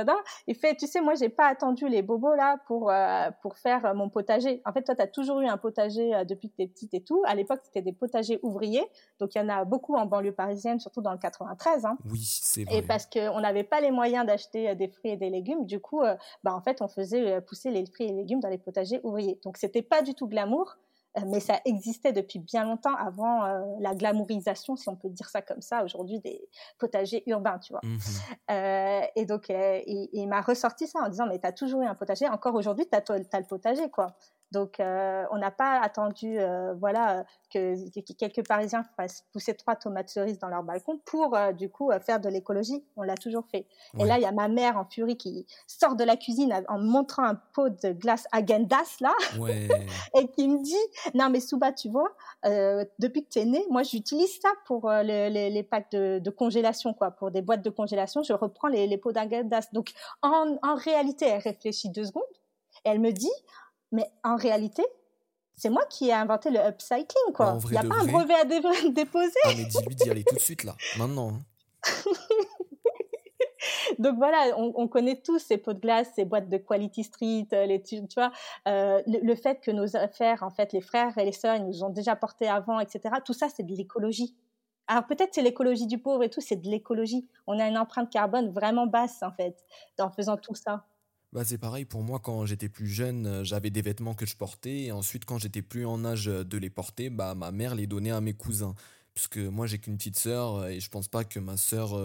H: Il fait, tu sais, moi, j'ai pas attendu les bobos là pour euh, pour faire mon potager. En fait, toi, tu as toujours eu un potager euh, depuis que t'es petite et tout. À l'époque, c'était des potagers ouvriers. Donc, il y en a beaucoup en banlieue parisienne, surtout dans le 93. Hein.
G: Oui, c'est vrai.
H: Et parce qu'on n'avait pas les moyens d'acheter euh, des fruits et des légumes, du coup, bah, en fait, on faisait pousser les fruits et légumes dans les potagers ouvriers. Donc, c'était pas du tout glamour mais ça existait depuis bien longtemps avant euh, la glamourisation, si on peut dire ça comme ça, aujourd'hui des potagers urbains, tu vois. Mmh euh, et donc, euh, il, m'a ressorti ça en disant, mais tu as toujours eu un potager, encore aujourd'hui, tu as, as, le potager, quoi. Donc, euh, on n'a pas attendu, euh, voilà, que, quelques Parisiens fassent pousser trois tomates cerises dans leur balcon pour, euh, du coup, faire de l'écologie. On l'a toujours fait. Et là, il y a ma mère en furie qui sort de la cuisine en montrant un pot de glace Agendas, là, *laughs* et qui me dit, non, mais Souba, tu vois, depuis que tu es né, moi, j'utilise ça pour les, packs de, congélation, quoi, pour des boîtes de congélation. Je reprends les, pots d'Agendas. Donc, en, en réalité, elle réfléchit deux secondes. Et elle me dit, mais en réalité, c'est moi qui ai inventé le upcycling, quoi. Il n'y a pas un brevet à *laughs* déposer.
G: Ah, mais dis-lui d'y aller tout de suite, là, maintenant. Hein. *laughs*
H: Donc voilà, on, connaît tous ces pots de glace, ces boîtes de Quality Street, euh, les, tu, vois, euh, le, fait que nos affaires, en fait, les frères et les sœurs, ils nous ont déjà portés avant, etc. Tout ça, c'est de l'écologie. Alors peut-être c'est l'écologie du pauvre et tout, c'est de l'écologie. On a une empreinte carbone vraiment basse, en fait, en faisant tout ça.
G: Bah, c'est pareil pour moi quand j'étais plus jeune, euh, j'avais des vêtements que je portais et ensuite quand j'étais plus en âge euh, de les porter, bah ma mère les donnait à mes cousins puisque moi j'ai qu'une petite sœur euh, et je pense pas que ma sœur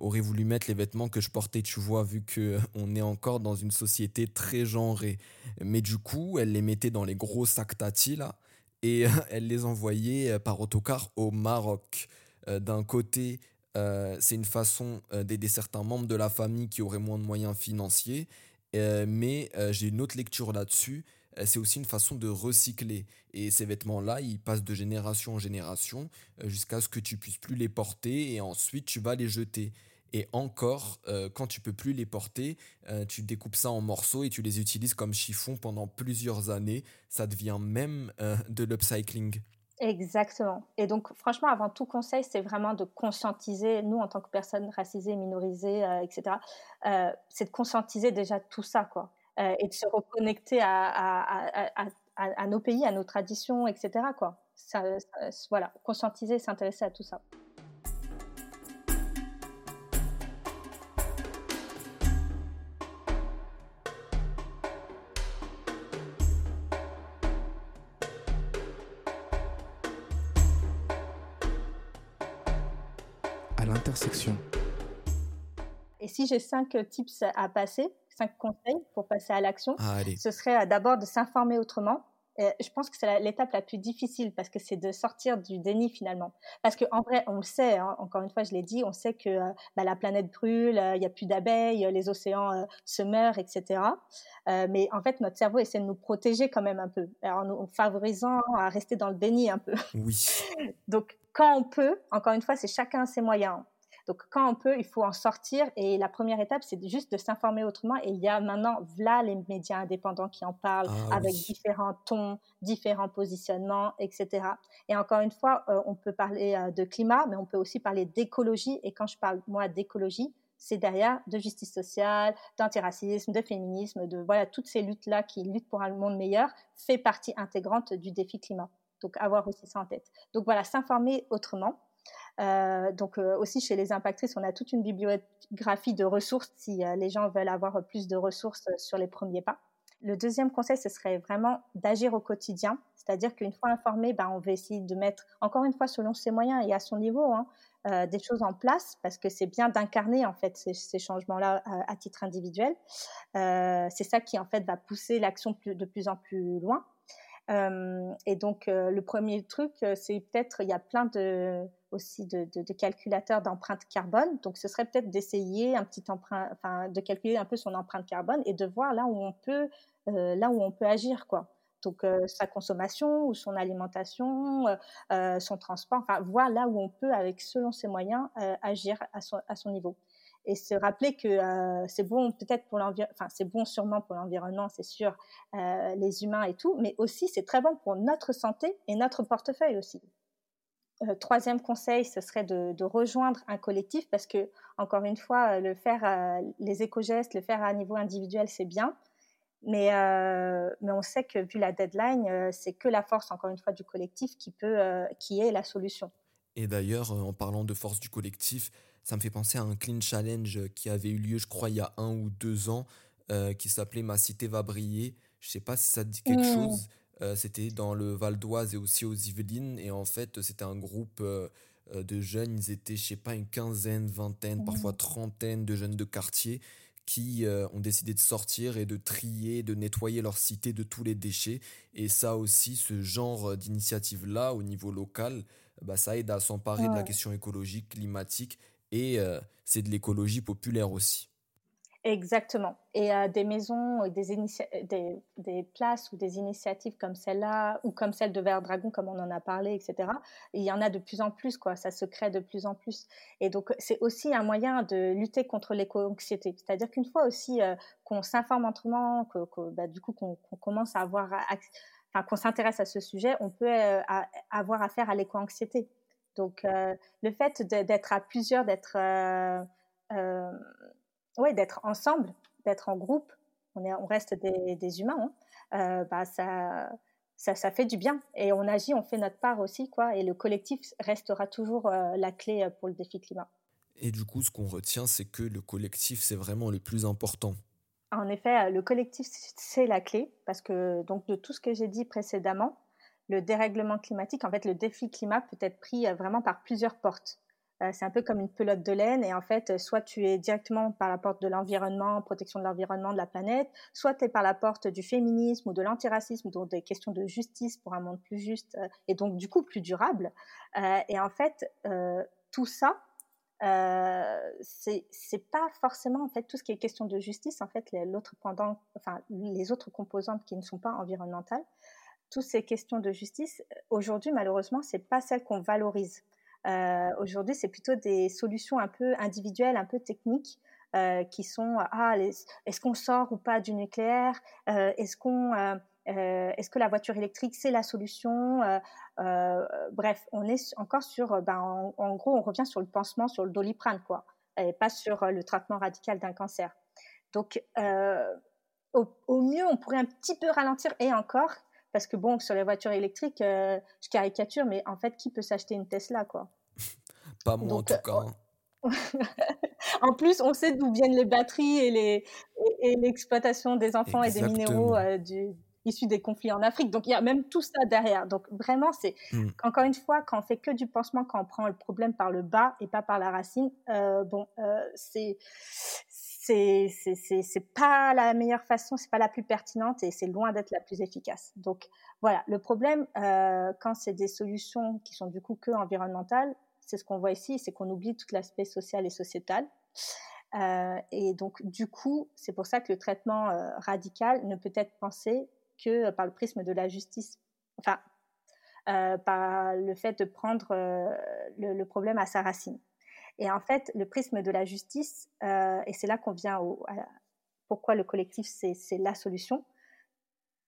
G: aurait voulu mettre les vêtements que je portais, tu vois, vu que *laughs* on est encore dans une société très genrée. Mais du coup, elle les mettait dans les gros sacs tati là et *laughs* elle les envoyait par autocar au Maroc. D'un côté, euh, c'est une façon euh, d'aider certains membres de la famille qui auraient moins de moyens financiers. Euh, mais j'ai une autre lecture là-dessus. c'est aussi une façon de recycler. Et ces vêtements-là, ils passent de génération en génération jusqu'à ce que tu puisses plus les porter et ensuite tu vas les jeter. Et encore, quand tu peux plus les porter, tu découpes ça en morceaux et tu les utilises comme chiffon pendant plusieurs années. Ça devient même de l'upcycling.
H: Exactement. Et donc, franchement, avant tout conseil, c'est vraiment de conscientiser, nous, en tant que personnes racisées, minorisées, euh, etc., euh, c'est de conscientiser déjà tout ça, quoi. Euh, et de se reconnecter à, nos pays, à nos traditions, etc., quoi. Voilà, conscientiser, s'intéresser à tout ça.
C: L'intersection.
H: Et si j'ai cinq tips à passer, cinq conseils pour passer à l'action, ce serait euh, d'abord de s'informer autrement. Je pense que c'est l'étape la plus difficile parce que c'est de sortir du déni finalement. Parce qu'en vrai, on le sait, hein, encore une fois, je l'ai dit, on sait que euh, bah, la planète brûle, euh, il n'y a plus d'abeilles, les océans euh, se meurent, etc. mais en fait, notre cerveau essaie de nous protéger quand même un peu, en nous favorisant à rester dans le déni un peu.
G: Oui. *laughs*
H: Donc, quand on peut, encore une fois, c'est chacun ses moyens. Donc, quand on peut, il faut en sortir. Et la première étape, c'est juste de s'informer autrement. Et il y a maintenant, voilà les médias indépendants qui en parlent ah avec différents tons, différents positionnements, etc. Et encore une fois, euh, on peut parler euh, de climat, mais on peut aussi parler d'écologie. Et quand je parle, moi, d'écologie, c'est derrière de justice sociale, d'antiracisme, de féminisme, de voilà toutes ces luttes-là qui luttent pour un monde meilleur, fait partie intégrante du défi climat. Donc avoir aussi ça en tête. Donc voilà, s'informer autrement. Euh, donc euh, aussi chez les impactrices, on a toute une bibliographie de ressources si euh, les gens veulent avoir plus de ressources sur les premiers pas. Le deuxième conseil, ce serait vraiment d'agir au quotidien, c'est-à-dire qu'une fois informé, ben, on va essayer de mettre, encore une fois, selon ses moyens et à son niveau, hein, des choses en place, parce que c'est bien d'incarner en fait ces, changements-là à, titre individuel. c'est ça qui en fait va pousser l'action de plus en plus loin. Et donc le premier truc, c'est peut-être, il y a plein de aussi de, calculateurs d'empreinte carbone. Donc, ce serait peut-être d'essayer un petit emprunt, enfin, de calculer un peu son empreinte carbone et de voir là où on peut, euh, là où on peut agir, quoi. Donc, euh, sa consommation ou son alimentation, euh, son transport, enfin, voir là où on peut, avec selon ses moyens, agir à son, à son niveau et se rappeler que c'est bon peut-être pour l'environnement, enfin c'est bon sûrement pour l'environnement, c'est sûr, les humains et tout, mais aussi c'est très bon pour notre santé et notre portefeuille aussi. Euh, troisième conseil, ce serait de, rejoindre un collectif parce que, encore une fois, euh, le faire, euh, les éco-gestes, le faire à niveau individuel, c'est bien. Mais, mais on sait que vu la deadline, c'est que la force, encore une fois, du collectif qui, peut, qui est la solution.
G: Et d'ailleurs, en parlant de force du collectif, ça me fait penser à un clean challenge qui avait eu lieu, je crois, il y a un ou deux ans, qui s'appelait Ma cité va briller. Je ne sais pas si ça te dit quelque mmh. chose. Euh, c'était dans le Val d'Oise et aussi aux Yvelines. Et en fait, c'était un groupe euh, euh, de jeunes. Ils étaient, je sais pas, une quinzaine, vingtaine, parfois trentaine de jeunes de quartier qui ont décidé de sortir et de trier, de nettoyer leur cité de tous les déchets. Et ça aussi, ce genre d'initiative-là, au niveau local, bah, ça aide à s'emparer de la question écologique, climatique, et c'est de l'écologie populaire aussi.
H: Exactement. Et euh, des maisons, des, des, places ou des initiatives comme celle-là, ou comme celle de Vert Dragon, comme on en a parlé, etc., il y en a de plus en plus, quoi. Ça se crée de plus en plus. Et donc, c'est aussi un moyen de lutter contre l'éco-anxiété. C'est-à-dire qu'une fois aussi euh, qu'on s'informe autrement, que, bah, du coup, qu'on commence à avoir, enfin, qu'on s'intéresse à ce sujet, on peut euh, avoir affaire à l'éco-anxiété. Donc, le fait d'être à plusieurs, d'être ouais, d'être ensemble, d'être en groupe, on, est, on reste des, des humains, hein, euh, bah, ça, ça, ça, fait du bien. Et on agit, on fait notre part aussi, quoi. Et le collectif restera toujours euh, la clé euh, pour le défi climat.
G: Et du coup, ce qu'on retient, c'est que le collectif, c'est vraiment le plus important.
H: En effet, le collectif, c'est la clé, parce que donc de tout ce que j'ai dit précédemment, le dérèglement climatique, en fait, le défi climat peut être pris vraiment par plusieurs portes. Euh, c'est un peu comme une pelote de laine et en fait, soit tu es directement par la porte de l'environnement, protection de l'environnement, de la planète, soit tu es par la porte du féminisme ou de l'antiracisme, donc des questions de justice pour un monde plus juste euh, et donc du coup plus durable. Euh, et en fait, tout ça, euh, c'est pas forcément en fait tout ce qui est question de justice. En fait, pendant, enfin les autres composantes qui ne sont pas environnementales, toutes ces questions de justice, aujourd'hui malheureusement, c'est pas celles qu'on valorise. Euh, aujourd'hui, c'est plutôt des solutions un peu individuelles, un peu techniques, euh, qui sont ah, est-ce qu'on sort ou pas du nucléaire? Euh, Est-ce qu'on est-ce que la voiture électrique c'est la solution? Bref, on est encore sur, ben, en, gros, on revient sur le pansement, sur le doliprane, quoi, et pas sur le traitement radical d'un cancer. Donc, au, mieux, on pourrait un petit peu ralentir, et encore, parce que bon, sur les voitures électriques, euh, je caricature, mais en fait, qui peut s'acheter une Tesla, quoi? *laughs*
G: Pas moi, en tout cas. Hein. *laughs*
H: en plus, on sait d'où viennent les batteries et les et, l'exploitation des enfants et des minéraux euh, du, issus des conflits en Afrique. Donc il y a même tout ça derrière. Donc vraiment, c'est mmh. encore une fois quand on fait que du pansement, quand on prend le problème par le bas et pas par la racine, euh, bon, c'est c'est pas la meilleure façon, c'est pas la plus pertinente et c'est loin d'être la plus efficace. Donc voilà, le problème euh, quand c'est des solutions qui sont du coup que environnementales, c'est ce qu'on voit ici, c'est qu'on oublie tout l'aspect social et sociétal. Euh, et donc du coup, c'est pour ça que le traitement euh, radical ne peut être pensé que par le prisme de la justice. Enfin, par le fait de prendre le, problème à sa racine. Et en fait, le prisme de la justice, euh, et c'est là qu'on vient au, à, pourquoi le collectif, c'est la solution.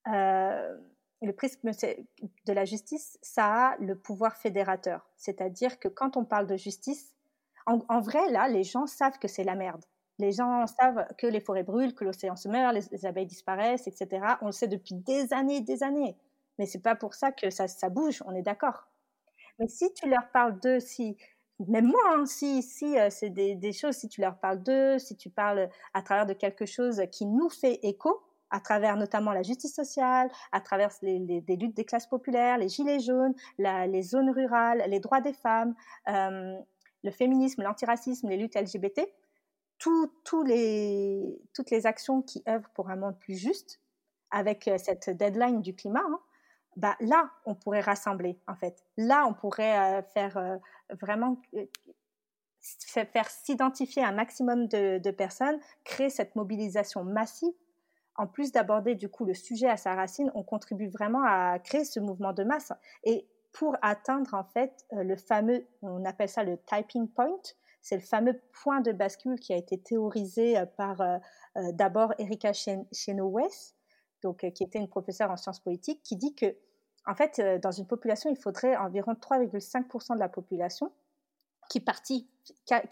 H: Euh, le prisme de la justice, ça a le pouvoir fédérateur. C'est-à-dire que quand on parle de justice, en, vrai, là, les gens savent que c'est la merde. Les gens savent que les forêts brûlent, que l'océan se meurt, les, les, abeilles disparaissent, etc. On le sait depuis des années et des années. Mais c'est pas pour ça que ça, ça bouge, on est d'accord. Mais si tu leur parles d'eux, si, même moi, hein, si, si euh, c'est des, choses, si tu leur parles d'eux, si tu parles à travers de quelque chose qui nous fait écho, à travers notamment la justice sociale, à travers les, luttes des classes populaires, les gilets jaunes, les zones rurales, les droits des femmes, euh, le féminisme, l'antiracisme, les luttes LGBT, les, toutes les actions qui œuvrent pour un monde plus juste, avec euh, cette deadline du climat, hein, bah, là, on pourrait rassembler, en fait. Là, on pourrait euh, faire euh, vraiment euh, faire s'identifier un maximum de, de, personnes, créer cette mobilisation massive. En plus d'aborder du coup le sujet à sa racine, on contribue vraiment à créer ce mouvement de masse. Et pour atteindre en fait le fameux, on appelle ça le typing point, c'est le fameux point de bascule qui a été théorisé par d'abord Erika Chenoweth, donc, qui était une professeure en sciences politiques, qui dit que, en fait, dans une population, il faudrait environ 3,5% de la population qui,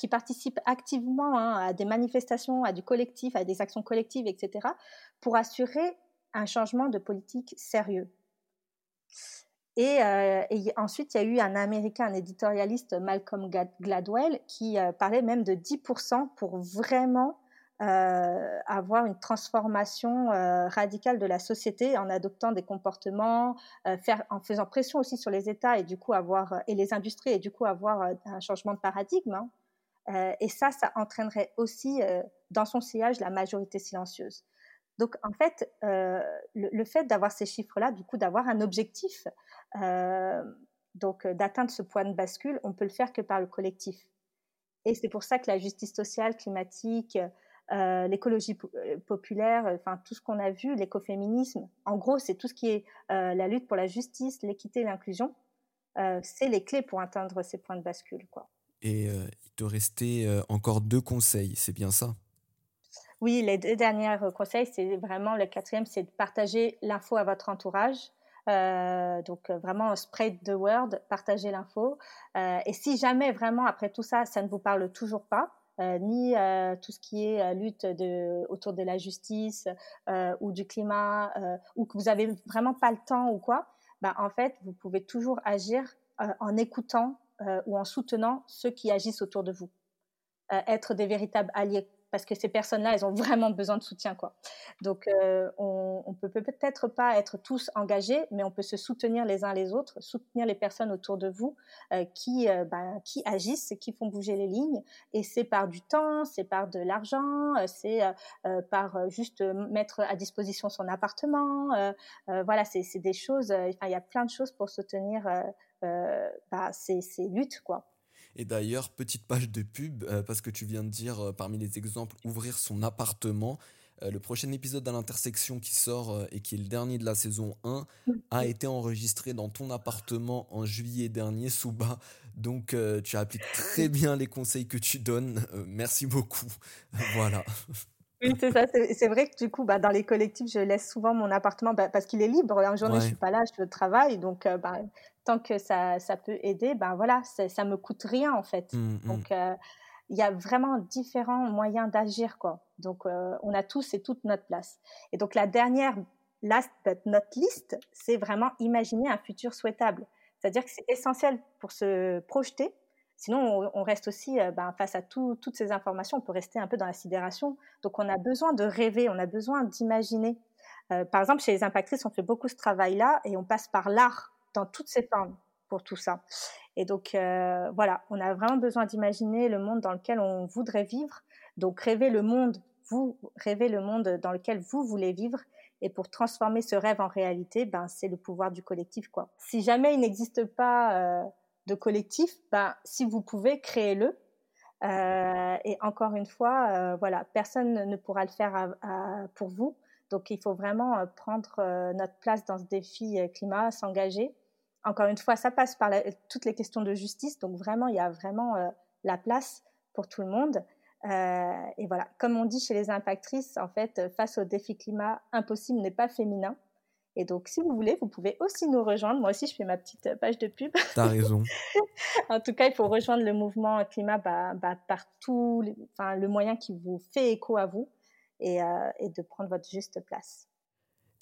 H: participe activement hein, à des manifestations, à du collectif, à des actions collectives, etc., pour assurer un changement de politique sérieux. Et, euh, et, ensuite, il y a eu un Américain, un éditorialiste, Malcolm Gladwell, qui euh, parlait même de 10% pour vraiment euh, avoir une transformation euh, radicale de la société en adoptant des comportements, euh, faire, en faisant pression aussi sur les États et du coup avoir et les industries et du coup avoir euh, un changement de paradigme. Hein. Euh, et ça, ça entraînerait aussi euh, dans son sillage la majorité silencieuse. Donc en fait, le, le, fait d'avoir ces chiffres-là, du coup d'avoir un objectif, donc d'atteindre ce point de bascule, on peut le faire que par le collectif. Et c'est pour ça que la justice sociale, climatique, euh, l'écologie euh, populaire, euh, enfin tout ce qu'on a vu, l'écoféminisme. En gros, c'est tout ce qui est euh, la lutte pour la justice, l'équité, l'inclusion. C'est les clés pour atteindre ces points de bascule. Quoi.
G: Et il te restait encore deux conseils, c'est bien ça?
H: Oui, les deux derniers conseils, c'est vraiment le quatrième, c'est de partager l'info à votre entourage. Euh, donc vraiment spread the word, partager l'info. Euh, et si jamais vraiment après tout ça, ça ne vous parle toujours pas, ni euh, tout ce qui est euh, lutte autour de la justice euh, ou du climat, euh, ou que vous avez vraiment pas le temps ou quoi, bah, en fait, vous pouvez toujours agir en écoutant ou en soutenant ceux qui agissent autour de vous. être des véritables alliés parce que ces personnes-là, elles ont vraiment besoin de soutien, quoi. Donc, euh, on, on peut peut-être pas être tous engagés, mais on peut se soutenir les uns les autres, soutenir les personnes autour de vous euh, qui, euh, bah, qui agissent, qui font bouger les lignes. Et c'est par du temps, c'est par de l'argent, euh, c'est euh, par juste mettre à disposition son appartement. voilà, c'est des choses. Enfin, il y a plein de choses pour soutenir bah, ces, ces luttes, quoi.
G: Et d'ailleurs, petite page de pub, euh, parce que tu viens de dire euh, parmi les exemples, ouvrir son appartement. Euh, le prochain épisode à l'intersection qui sort et qui est le dernier de la saison 1 a été enregistré dans ton appartement en juillet dernier, Souba. Donc tu appliques très bien les conseils que tu donnes. merci beaucoup. *laughs* voilà.
H: Oui, c'est ça. C'est vrai que du coup, bah, dans les collectifs, je laisse souvent mon appartement bah, parce qu'il est libre. En journée, ouais. je suis pas là, je travaille. Donc, euh, bah, tant que ça, ça peut aider, ben voilà, ça me coûte rien en fait. Mmh, donc, euh, il y a vraiment différents moyens d'agir, quoi. Donc, euh, on a tous et toutes notre place. Et donc, la dernière, last but not least, c'est vraiment imaginer un futur souhaitable. C'est-à-dire que c'est essentiel pour se projeter Sinon, on, on reste aussi euh, ben, face à tout, toutes ces informations, on peut rester un peu dans la sidération. Donc, on a besoin de rêver, on a besoin d'imaginer. Euh, par exemple, chez les impactrices, on fait beaucoup ce travail-là et on passe par l'art dans toutes ses formes pour tout ça. Et donc, euh, voilà, on a vraiment besoin d'imaginer le monde dans lequel on voudrait vivre. Donc, rêver le monde vous rêvez le monde dans lequel vous voulez vivre et pour transformer ce rêve en réalité, ben, c'est le pouvoir du collectif. Quoi. Si jamais il n'existe pas euh, de collectif, ben, si vous pouvez, créez-le. Euh, et encore une fois, euh, voilà, personne ne pourra le faire pour vous. Donc, il faut vraiment prendre notre place dans ce défi climat, s'engager. Encore une fois, ça passe par toutes les questions de justice. Donc, vraiment, il y a vraiment la place pour tout le monde. Euh, et voilà, comme on dit chez les impactrices, en fait, face au défi climat, impossible n'est pas féminin. Et donc, si vous voulez, vous pouvez aussi nous rejoindre. Moi aussi, je fais ma petite page de pub.
G: T'as raison. *laughs*
H: en tout cas, il faut rejoindre le mouvement climat bah, bah, par tout enfin, le moyen qui vous fait écho à vous et, euh, et de prendre votre juste place.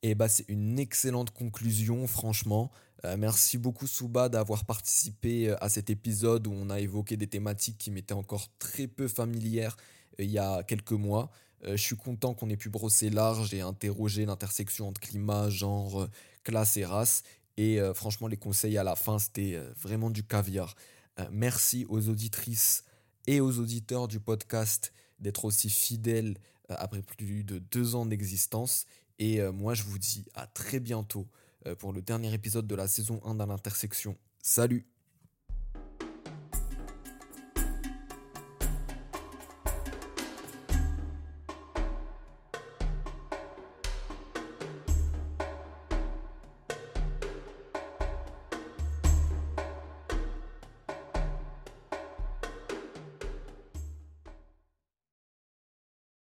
G: Et bah, c'est une excellente conclusion, franchement. Euh, merci beaucoup, Souba, d'avoir participé euh, à cet épisode où on a évoqué des thématiques qui m'étaient encore très peu familières il y a quelques mois. je suis content qu'on ait pu brosser large et interroger l'intersection entre climat, genre, classe et race. Et franchement, les conseils à la fin, c'était vraiment du caviar. merci aux auditrices et aux auditeurs du podcast d'être aussi fidèles après plus de deux ans d'existence. Et euh, moi, je vous dis à très bientôt euh, pour le dernier épisode de la saison 1 dans l'intersection. Salut